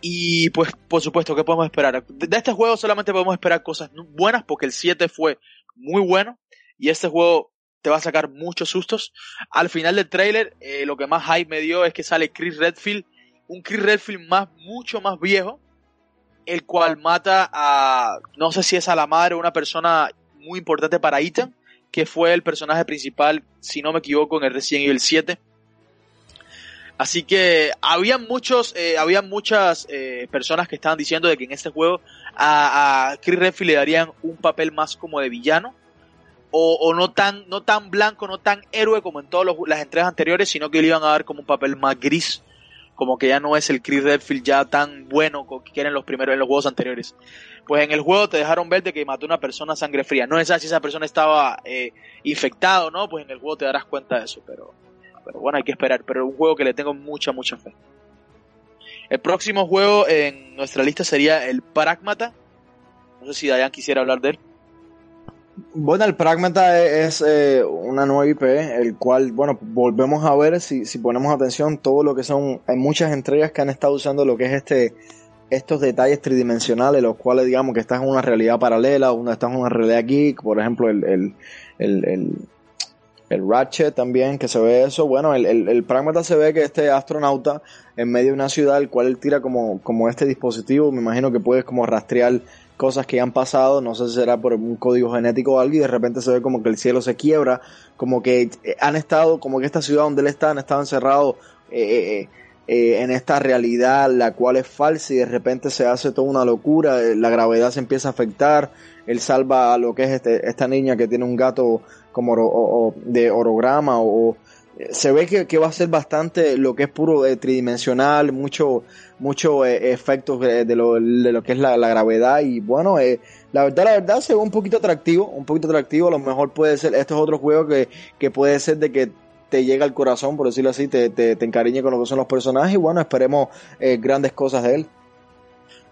y pues, por supuesto, ¿qué podemos esperar? De este juego solamente podemos esperar cosas buenas porque el 7 fue muy bueno y este juego te va a sacar muchos sustos. Al final del trailer, eh, lo que más hype me dio es que sale Chris Redfield, un Chris Redfield más, mucho más viejo, el cual mata a, no sé si es a la madre o una persona muy importante para Ethan, que fue el personaje principal, si no me equivoco, en el Resident Evil 7. Así que había muchos, eh, había muchas eh, personas que estaban diciendo de que en este juego a, Chris Redfield le darían un papel más como de villano o, o, no tan, no tan blanco, no tan héroe como en todas las entregas anteriores, sino que le iban a dar como un papel más gris, como que ya no es el Chris Redfield ya tan bueno que era en los primeros, en los juegos anteriores. Pues en el juego te dejaron ver de que mató a una persona a sangre fría. No es así esa persona estaba eh, infectado, ¿no? Pues en el juego te darás cuenta de eso, pero pero bueno, hay que esperar. Pero es un juego que le tengo mucha, mucha fe. El próximo juego en nuestra lista sería el Pragmata. No sé si Dayan quisiera hablar de él. Bueno, el Pragmata es, eh, una nueva IP, el cual, bueno, volvemos a ver si, si ponemos atención todo lo que son, hay muchas entregas que han estado usando lo que es este, estos detalles tridimensionales, los cuales digamos que estás en una realidad paralela, una estás en una realidad geek, por ejemplo, el, el, el el Ratchet también, que se ve eso. Bueno, el, el, el Pragmata se ve que este astronauta en medio de una ciudad, el cual él tira como, como este dispositivo, me imagino que puedes como rastrear cosas que han pasado, no sé si será por un código genético o algo, y de repente se ve como que el cielo se quiebra, como que eh, han estado, como que esta ciudad donde él está, han estado encerrados eh, eh, en esta realidad, la cual es falsa, y de repente se hace toda una locura, la gravedad se empieza a afectar, él salva a lo que es este, esta niña que tiene un gato como de orograma o, se ve que, va a ser bastante lo que es puro eh, tridimensional, mucho, mucho eh, efectos de, lo, de, lo, que es la, gravedad y bueno, eh, la verdad, la verdad se ve un poquito atractivo, un poquito atractivo, a lo mejor puede ser, este es otro juego que, que puede ser de que te llega al corazón, por decirlo así, te, te, te encariñe con lo que son los personajes y bueno, esperemos grandes cosas de él.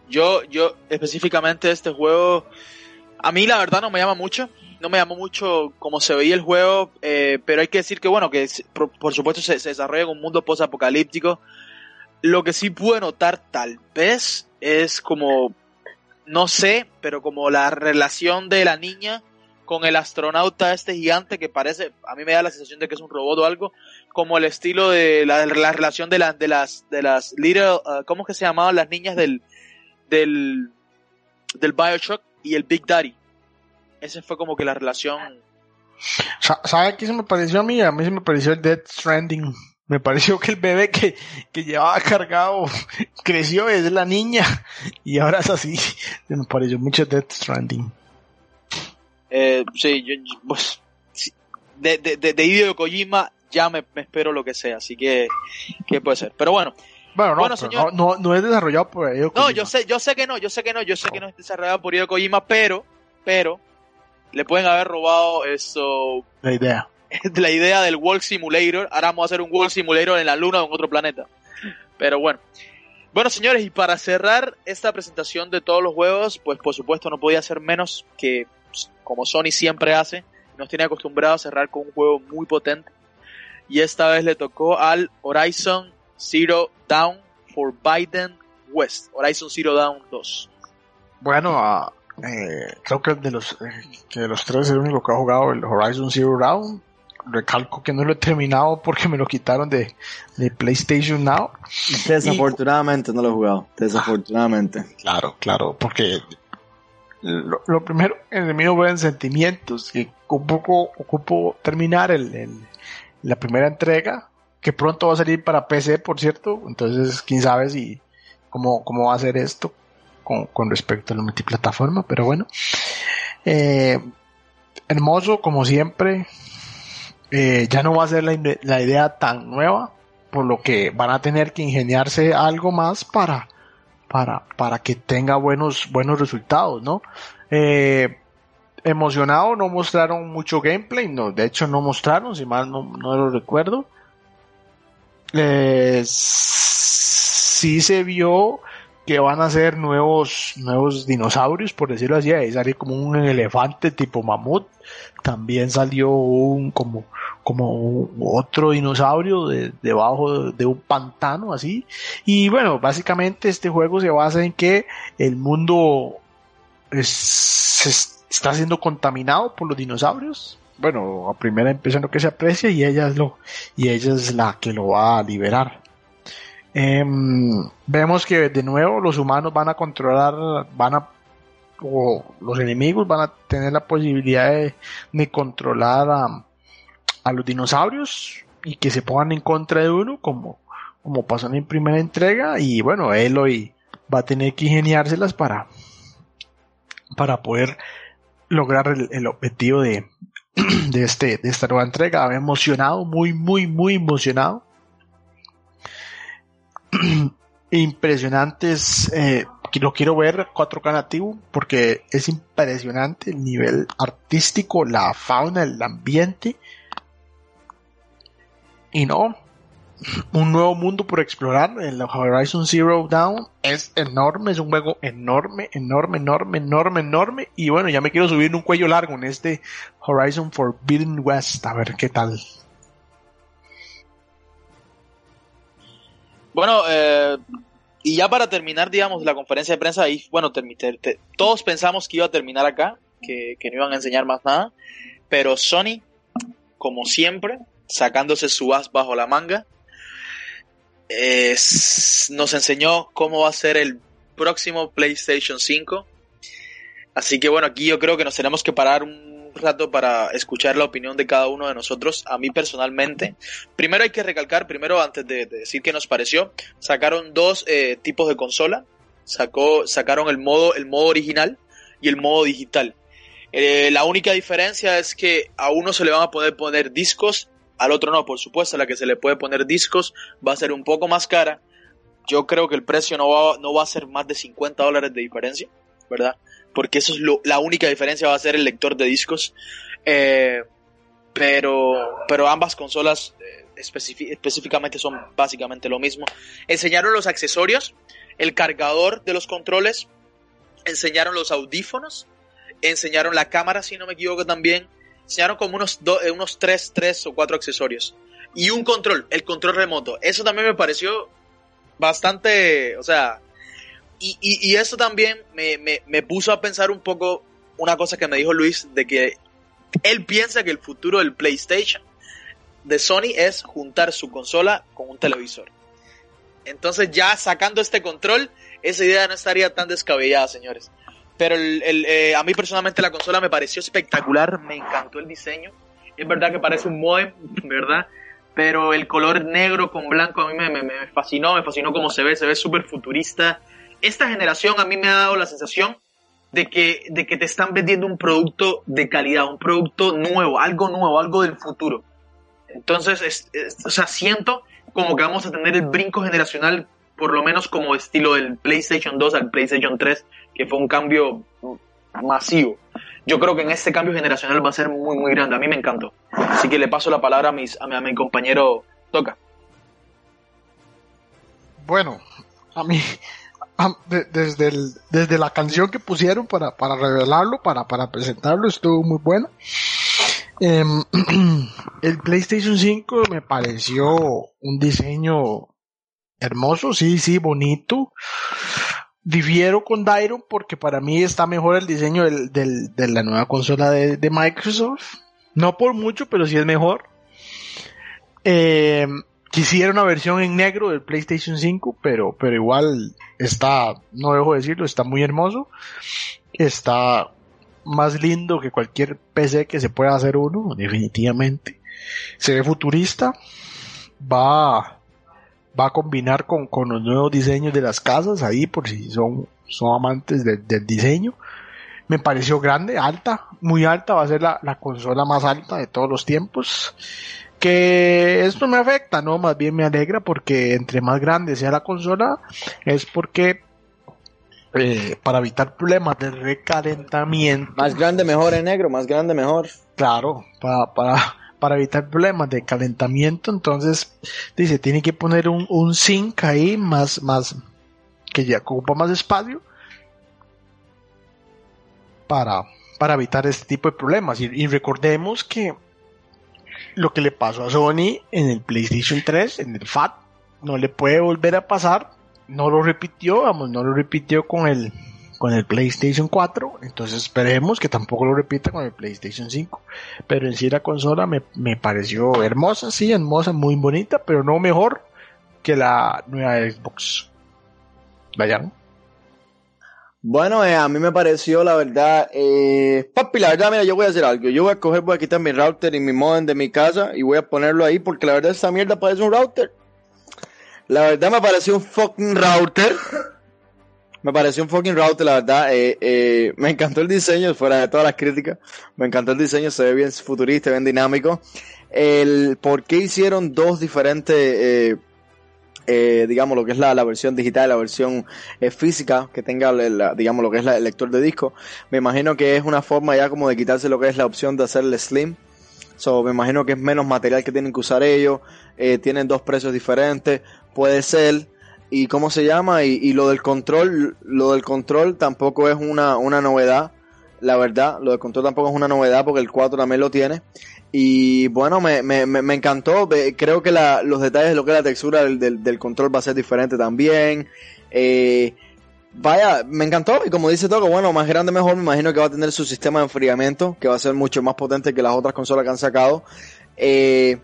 Yo, yo específicamente este juego, a mí la verdad no me llama mucho, no me llamó mucho como se veía el juego, eh, pero hay que decir que bueno, que por, supuesto se, desarrolla en un mundo post-apocalíptico. Lo que sí pude notar tal vez es como, no sé, pero como la relación de la niña con el astronauta este gigante que parece, a mí me da la sensación de que es un robot o algo, como el estilo de la, relación de, las de las, de las little, uh, ¿cómo es que se llamaban las niñas del, del, del Bioshock y el Big Daddy? Esa fue como que la relación. ¿Sabe qué se me pareció a mí? A mí se me pareció el Dead Stranding. Me pareció que el bebé que, que llevaba cargado creció, es la niña, y ahora es así. Me pareció mucho Dead Stranding. Eh, sí, yo, pues, de, de, de, de Kojima ya me, espero lo que sea, así que, que puede ser. Pero bueno, bueno, no, señor, no, no, es desarrollado por Hideo Kojima. No, yo sé, yo sé que no, yo sé que no, yo sé que no es desarrollado por Hideo Kojima, pero, pero, le pueden haber robado eso. La idea. La idea del Walk Simulator. Ahora vamos a hacer un Walk Simulator en la Luna o en otro planeta. Pero bueno. Bueno, señores, y para cerrar esta presentación de todos los juegos, pues por supuesto no podía ser menos que, como Sony siempre hace, nos tiene acostumbrado a cerrar con un juego muy potente. Y esta vez le tocó al Horizon Zero Dawn for Biden West. Horizon Zero Dawn 2. Bueno, a, eh, creo que de los, eh, que de los tres es el único que ha jugado el Horizon Zero Dawn. recalco que no lo he terminado porque me lo quitaron de, de PlayStation Now. Desafortunadamente no lo he jugado, desafortunadamente. Claro, claro, porque lo, primero, en el mío buen sentimientos, que un poco ocupo terminar el, la primera entrega, que pronto va a salir para PC, por cierto, entonces quién sabe si cómo, cómo va a ser esto con, respecto a la multiplataforma, pero bueno. Eh, hermoso, como siempre. Eh, ya no va a ser la, la, idea tan nueva, por lo que van a tener que ingeniarse algo más para, para, para que tenga buenos, buenos resultados, ¿no? Eh, emocionado, no mostraron mucho gameplay, no, de hecho no mostraron, si mal no, no lo recuerdo. Eh, sí se vio que van a ser nuevos, nuevos dinosaurios, por decirlo así, ahí salió como un elefante tipo mamut, también salió un como, como otro dinosaurio de, debajo de un pantano así, y bueno, básicamente este juego se basa en que el mundo está siendo contaminado por los dinosaurios, bueno, a primera impresión lo que se aprecia y ella es lo, y ella es la que lo va a liberar. Em, vemos que de nuevo los humanos van a controlar, van a, o los enemigos van a tener la posibilidad de, controlar a, los dinosaurios y que se pongan en contra de uno, como, como pasó en la primera entrega. Y bueno, Eloy va a tener que ingeniárselas para, para poder lograr el, objetivo de, de, este, de esta nueva entrega. emocionado, muy, muy, muy emocionado. impresionantes. Eh, lo quiero ver 4K nativo porque es impresionante el nivel artístico, la fauna, el ambiente. Y no, un nuevo mundo por explorar. El Horizon Zero Dawn es enorme, es un juego enorme, enorme, enorme, enorme, enorme. Y bueno, ya me quiero subir un cuello largo en este Horizon Forbidden West, a ver qué tal. Bueno, eh, y ya para terminar, digamos, la conferencia de prensa, ahí, bueno, todos pensamos que iba a terminar acá, que, no iban a enseñar más nada, pero Sony, como siempre, sacándose su as bajo la manga, nos enseñó cómo va a ser el próximo PlayStation 5. Así que bueno, aquí yo creo que nos tenemos que parar un rato para escuchar la opinión de cada uno de nosotros. A mí personalmente, primero hay que recalcar, primero antes de, decir qué nos pareció, sacaron dos eh, tipos de consola. Sacó, sacaron el modo, el modo original y el modo digital. Eh, la única diferencia es que a uno se le van a poder poner discos, al otro no, por supuesto, la que se le puede poner discos va a ser un poco más cara. Yo creo que el precio no va, no va a ser más de 50 dólares de diferencia, ¿verdad? Porque eso es la única diferencia va a ser el lector de discos. Eh, pero, pero ambas consolas eh, específicamente son básicamente lo mismo. Enseñaron los accesorios, el cargador de los controles, enseñaron los audífonos, enseñaron la cámara, si no me equivoco también, enseñaron como unos, eh, unos tres, tres o cuatro accesorios. Y un control, el control remoto. Eso también me pareció bastante, o sea, y, y, eso también me, me, puso a pensar un poco una cosa que me dijo Luis, de que él piensa que el futuro del PlayStation de Sony es juntar su consola con un televisor. Entonces ya sacando este control, esa idea no estaría tan descabellada, señores. Pero el, eh, a mí personalmente la consola me pareció espectacular, me encantó el diseño. Es verdad que parece un modem, ¿verdad? Pero el color negro con blanco a mí me, me, me fascinó, me fascinó cómo se ve, se ve súper futurista esta generación a mí me ha dado la sensación de que, de que te están vendiendo un producto de calidad, un producto nuevo, algo nuevo, algo del futuro. Entonces, o sea, siento como que vamos a tener el brinco generacional, por lo menos como estilo del PlayStation 2 al PlayStation 3, que fue un cambio masivo. Yo creo que en este cambio generacional va a ser muy, muy grande. A mí me encantó. Así que le paso la palabra a, mis, a, a mi compañero Toca. Bueno, a mí, desde, el, desde la canción que pusieron para, para revelarlo, para, para presentarlo, estuvo muy bueno. Em, el PlayStation 5 me pareció un diseño hermoso, sí, sí, bonito. Difiero con Dairon porque para mí está mejor el diseño del, de la nueva consola de, de Microsoft. No por mucho, pero sí es mejor. Eh, quisiera una versión en negro del PlayStation 5, pero, pero igual está, no dejo de decirlo, está muy hermoso. Está más lindo que cualquier PC que se pueda hacer uno, definitivamente. Se ve futurista, va, va a combinar con, con los nuevos diseños de las casas ahí, por si son, son amantes de- del diseño. Me pareció grande, alta, muy alta, va a ser la, la consola más alta de todos los tiempos. Que esto me afecta, no, más bien me alegra porque entre más grande sea la consola, es porque eh, para evitar problemas de recalentamiento, Más grande mejor en negro, más grande mejor. claro, para, para, para evitar problemas de calentamiento, entonces dice, tiene que poner un, un zinc ahí más, más, que ya ocupa más espacio para, para evitar este tipo de problemas. Y, y recordemos que lo que le pasó a Sony en el PlayStation 3, en el FAT, no le puede volver a pasar. No lo repitió, vamos, no lo repitió con el, con el PlayStation 4. Entonces esperemos que tampoco lo repita con el PlayStation 5. Pero en sí la consola me, me pareció hermosa, sí, hermosa, muy bonita, pero no mejor que la nueva Xbox. Vayan. Bueno, eh, a mí me pareció, la verdad, eh, papi, la verdad, mira, yo voy a hacer algo. Yo voy a coger, voy a quitar mi router y mi modem de mi casa y voy a ponerlo ahí porque la verdad esa mierda parece un router. La verdad me pareció un fucking router. Me pareció un fucking router, la verdad. Eh, eh, me encantó el diseño, fuera de todas las críticas. Me encantó el diseño, se ve bien futurista, bien dinámico. El por qué hicieron dos diferentes, eh, digamos, lo que es la, la versión digital, la versión eh, física, que tenga, digamos, lo que es la- el lector de disco. Me imagino que es una forma ya como de quitarse lo que es la opción de hacerle slim. So, me imagino que es menos material que tienen que usar ellos. eh, tienen dos precios diferentes. Puede ser. ¿Y cómo se llama? Y, y lo del control, lo del control tampoco es una, una novedad. La verdad, lo del control tampoco es una novedad porque el 4 también lo tiene. Y bueno, me, me, me, encantó. Creo que los detalles de lo que es la textura del, del, del control va a ser diferente también. Eh, vaya, me encantó. Y como dice Toco, bueno, más grande mejor. Me imagino que va a tener su sistema de enfriamiento, que va a ser mucho más potente que las otras consolas que han sacado. Eh,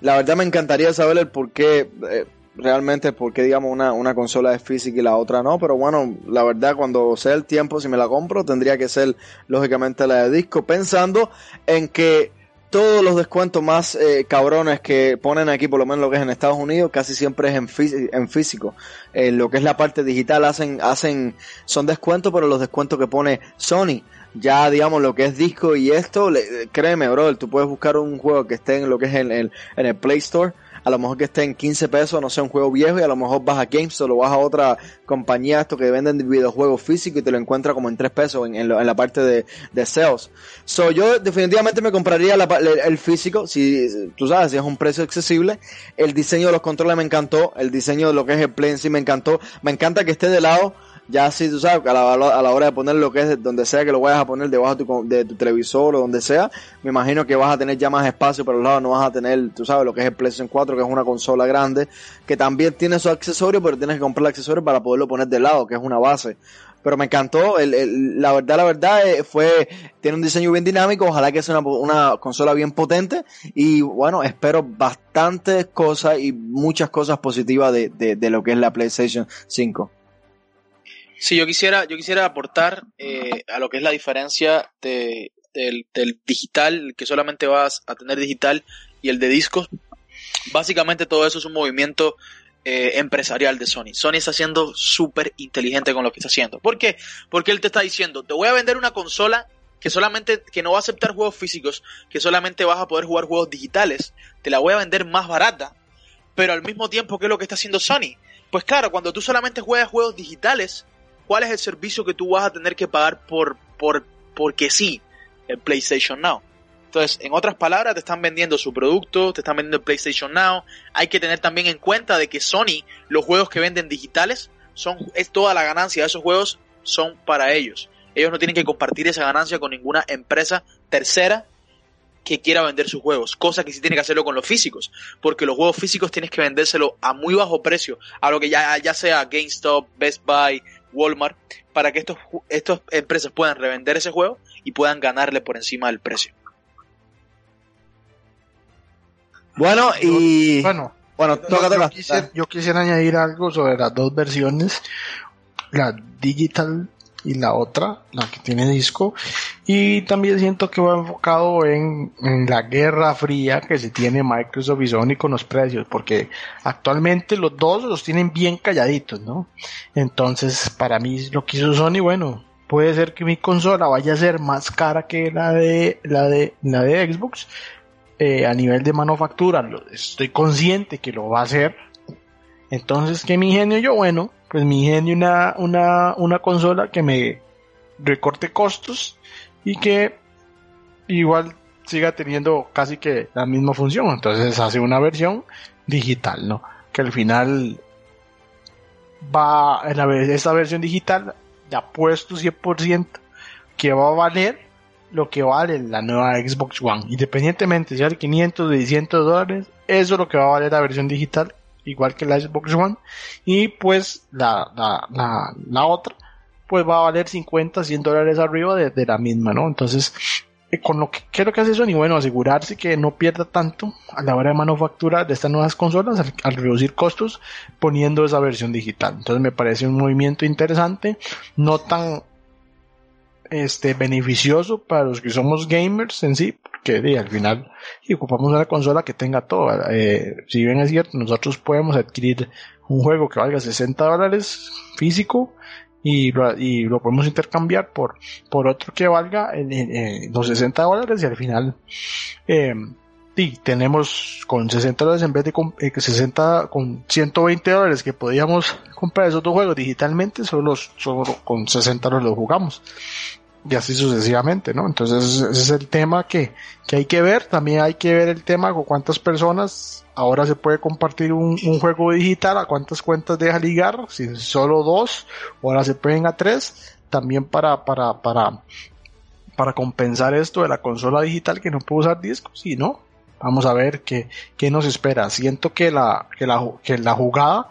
la verdad me encantaría saber el por qué, eh, realmente por qué digamos una, una consola es física y la otra no, pero bueno, la verdad cuando sea el tiempo, si me la compro, tendría que ser lógicamente la de disco, pensando en que todos los descuentos más eh, cabrones que ponen aquí, por lo menos lo que es en Estados Unidos, casi siempre es en, fí- en físico. En lo que es la parte digital hacen, hacen, son descuentos, pero los descuentos que pone Sony, ya digamos lo que es disco y esto, le- créeme, brother, tú puedes buscar un juego que esté en lo que es en, en el Play Store, a lo mejor que esté en 15 pesos, no sé, un juego viejo, y a lo mejor vas a GameStop o vas a otra compañía esto que venden videojuegos físicos y te lo encuentras como en 3 pesos en, lo- en la parte de, de sales. So, yo definitivamente me compraría la el físico, si tú sabes, si es un precio accesible. El diseño de los controles me encantó, el diseño de lo que es el Play en sí me encantó. Me encanta que esté de lado, ya así tú sabes, a la, a la hora de poner lo que es donde sea que lo vayas a poner debajo de tu, de tu televisor o donde sea, me imagino que vas a tener ya más espacio por los lados, no vas a tener, tú sabes, lo que es el PlayStation 4, que es una consola grande, que también tiene sus accesorios, pero tienes que comprar el accesorio para poderlo poner de lado, que es una base. Pero me encantó, el, el- la verdad, la verdad, eh, fue, tiene un diseño bien dinámico, ojalá que sea una, una consola bien potente, y bueno, espero bastantes cosas y muchas cosas positivas de, de, de lo que es la PlayStation 5. Sí, yo quisiera, yo quisiera aportar eh, a lo que es la diferencia de, del, del digital, que solamente vas a tener digital, y el de discos. Básicamente todo eso es un movimiento eh, empresarial de Sony. Sony está siendo súper inteligente con lo que está haciendo. ¿Por qué? Porque él te está diciendo, te voy a vender una consola que solamente, que no va a aceptar juegos físicos, que solamente vas a poder jugar juegos digitales. Te la voy a vender más barata. Pero al mismo tiempo, ¿qué es lo que está haciendo Sony? Pues claro, cuando tú solamente juegas juegos digitales, ¿cuál es el servicio que tú vas a tener que pagar por, por, porque sí? El PlayStation Now. Entonces, en otras palabras, te están vendiendo su producto, te están vendiendo el PlayStation Now. Hay que tener también en cuenta de que Sony, los juegos que venden digitales, son, es toda la ganancia de esos juegos son para ellos. Ellos no tienen que compartir esa ganancia con ninguna empresa tercera que quiera vender sus juegos, cosa que sí tiene que hacerlo con los físicos, porque los juegos físicos tienes que vendérselo a muy bajo precio, a lo que ya, ya sea GameStop, Best Buy, Walmart, para que estos, estas empresas puedan revender ese juego y puedan ganarle por encima del precio. Bueno, y... Bueno, bueno, toca, yo, toca. quisiera, yo quisiera añadir algo sobre las dos versiones, la digital y la otra, la que tiene disco. Y también siento que va enfocado en, en, la guerra fría que se tiene Microsoft y Sony con los precios, porque actualmente los dos los tienen bien calladitos, ¿no? Entonces, para mí lo que hizo Sony, bueno, puede ser que mi consola vaya a ser más cara que la de la de la de Xbox eh, a nivel de manufactura. Estoy consciente que lo va a hacer. Entonces, que mi ingenio yo, bueno, pues mi ingenio una, una, una consola que me recorte costos y que igual siga teniendo casi que la misma función. Entonces hace una versión digital, ¿no? Que al final va, en la, esta versión digital, ya apuesto 100% que va a valer lo que vale la nueva Xbox One. Independientemente si vale 500 o 600 dólares, eso es lo que va a valer la versión digital, igual que la Xbox One. Y pues la, la, la, la otra, pues va a valer 50, 100 dólares arriba de, la misma, ¿no? Entonces, eh, con lo que quiero que hace Sony, bueno, asegurarse que no pierda tanto a la hora de manufactura de estas nuevas consolas al, reducir costos poniendo esa versión digital. Entonces me parece un movimiento interesante, no tan este beneficioso para los que somos gamers en sí, porque al final y ocupamos una consola que tenga todo. Eh, si bien es cierto, nosotros podemos adquirir un juego que valga 60 dólares físico y lo, y lo podemos intercambiar por, por otro que valga los 60 dólares y al final eh, tenemos con 60 dólares en vez de con, eh, 60 con 120 dólares que podíamos comprar esos dos juegos digitalmente, solo, solo con 60 dólares los jugamos y así sucesivamente, ¿no? Entonces ese es el tema que, que hay que ver, también hay que ver el tema con cuántas personas ahora se puede compartir un, un, juego digital, a cuántas cuentas deja ligar, si solo dos, ahora se pueden a tres, también para, para, para, para compensar esto de la consola digital que no puede usar discos, y no, vamos a ver qué, qué nos espera. Siento que la, que la, que la jugada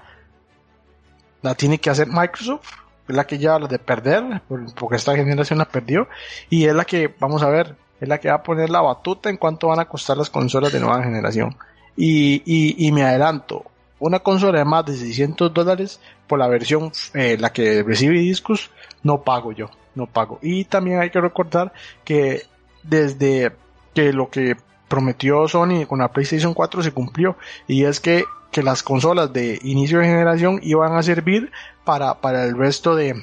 la tiene que hacer Microsoft, es la que lleva la de perder, porque esta generación la perdió, y es la que, vamos a ver, es la que va a poner la batuta en cuanto van a costar las consolas de nueva generación. Y, y, y me adelanto, una consola de más de 600 dólares por la versión, eh, la que recibe discos, no pago yo, no pago. Y también hay que recordar que desde que lo que prometió Sony con la PlayStation 4 se cumplió, y es que que las consolas de inicio de generación iban a servir para, para el resto de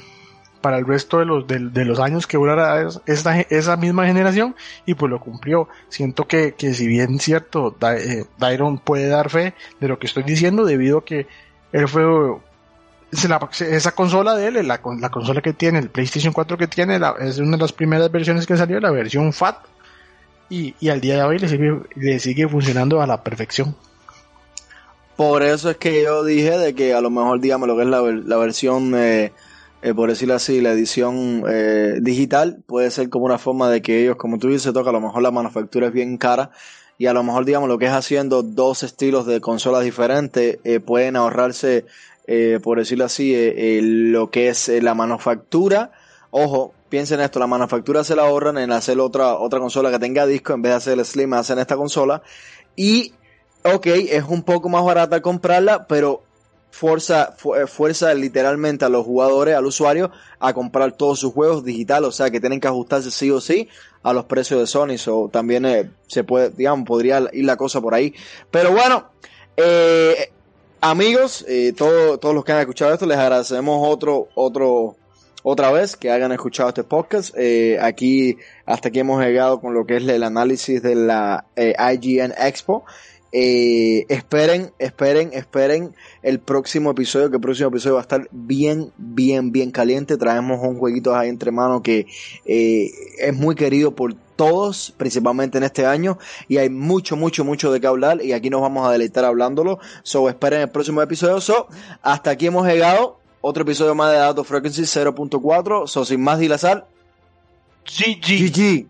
para el resto de los, de, los años que durara esta, esa misma generación y pues lo cumplió. Siento que, que si bien cierto, eh, Dairon puede dar fe de lo que estoy diciendo debido a que él fue esa consola de él, la, la, consola que tiene, el PlayStation 4 que tiene, es una de las primeras versiones que salió, la versión FAT, y, y al día de hoy le sigue, le sigue funcionando a la perfección. Por eso es que yo dije de que a lo mejor, digamos, lo que es la, la versión, eh, eh, por decirlo así, la edición eh, digital, puede ser como una forma de que ellos, como tú dices, toca, a lo mejor la manufactura es bien cara y a lo mejor, digamos, lo que es haciendo dos estilos de consolas diferentes, eh, pueden ahorrarse, eh, por decirlo así, eh, lo que es la manufactura. Ojo, piensen esto, la manufactura se la ahorran en hacer otra, otra consola que tenga disco, en vez de hacer el Slim, hacen esta consola. Y ok, es un poco más barata comprarla, pero fuerza, fuerza literalmente a los jugadores, al usuario, a comprar todos sus juegos digitales, o sea que tienen que ajustarse sí o sí a los precios de Sony, o también eh, se puede, digamos, podría ir la cosa por ahí. Pero bueno, eh, amigos, eh, todo, todos los que han escuchado esto, les agradecemos otro, otro, otra vez que hayan escuchado este podcast. Eh, aquí, hasta aquí hemos llegado con lo que es el análisis de la eh, IGN Expo. Eh, esperen, esperen, esperen el próximo episodio, que el próximo episodio va a estar bien, bien, bien caliente. Traemos un jueguito ahí entre manos que eh, es muy querido por todos, principalmente en este año, y hay mucho, mucho, mucho de qué hablar, y aquí nos vamos a deleitar hablándolo. So, esperen el próximo episodio. So, hasta aquí hemos llegado. Otro episodio más de Dato Frequency 0.4. So, sin más dilatar. GG. GG.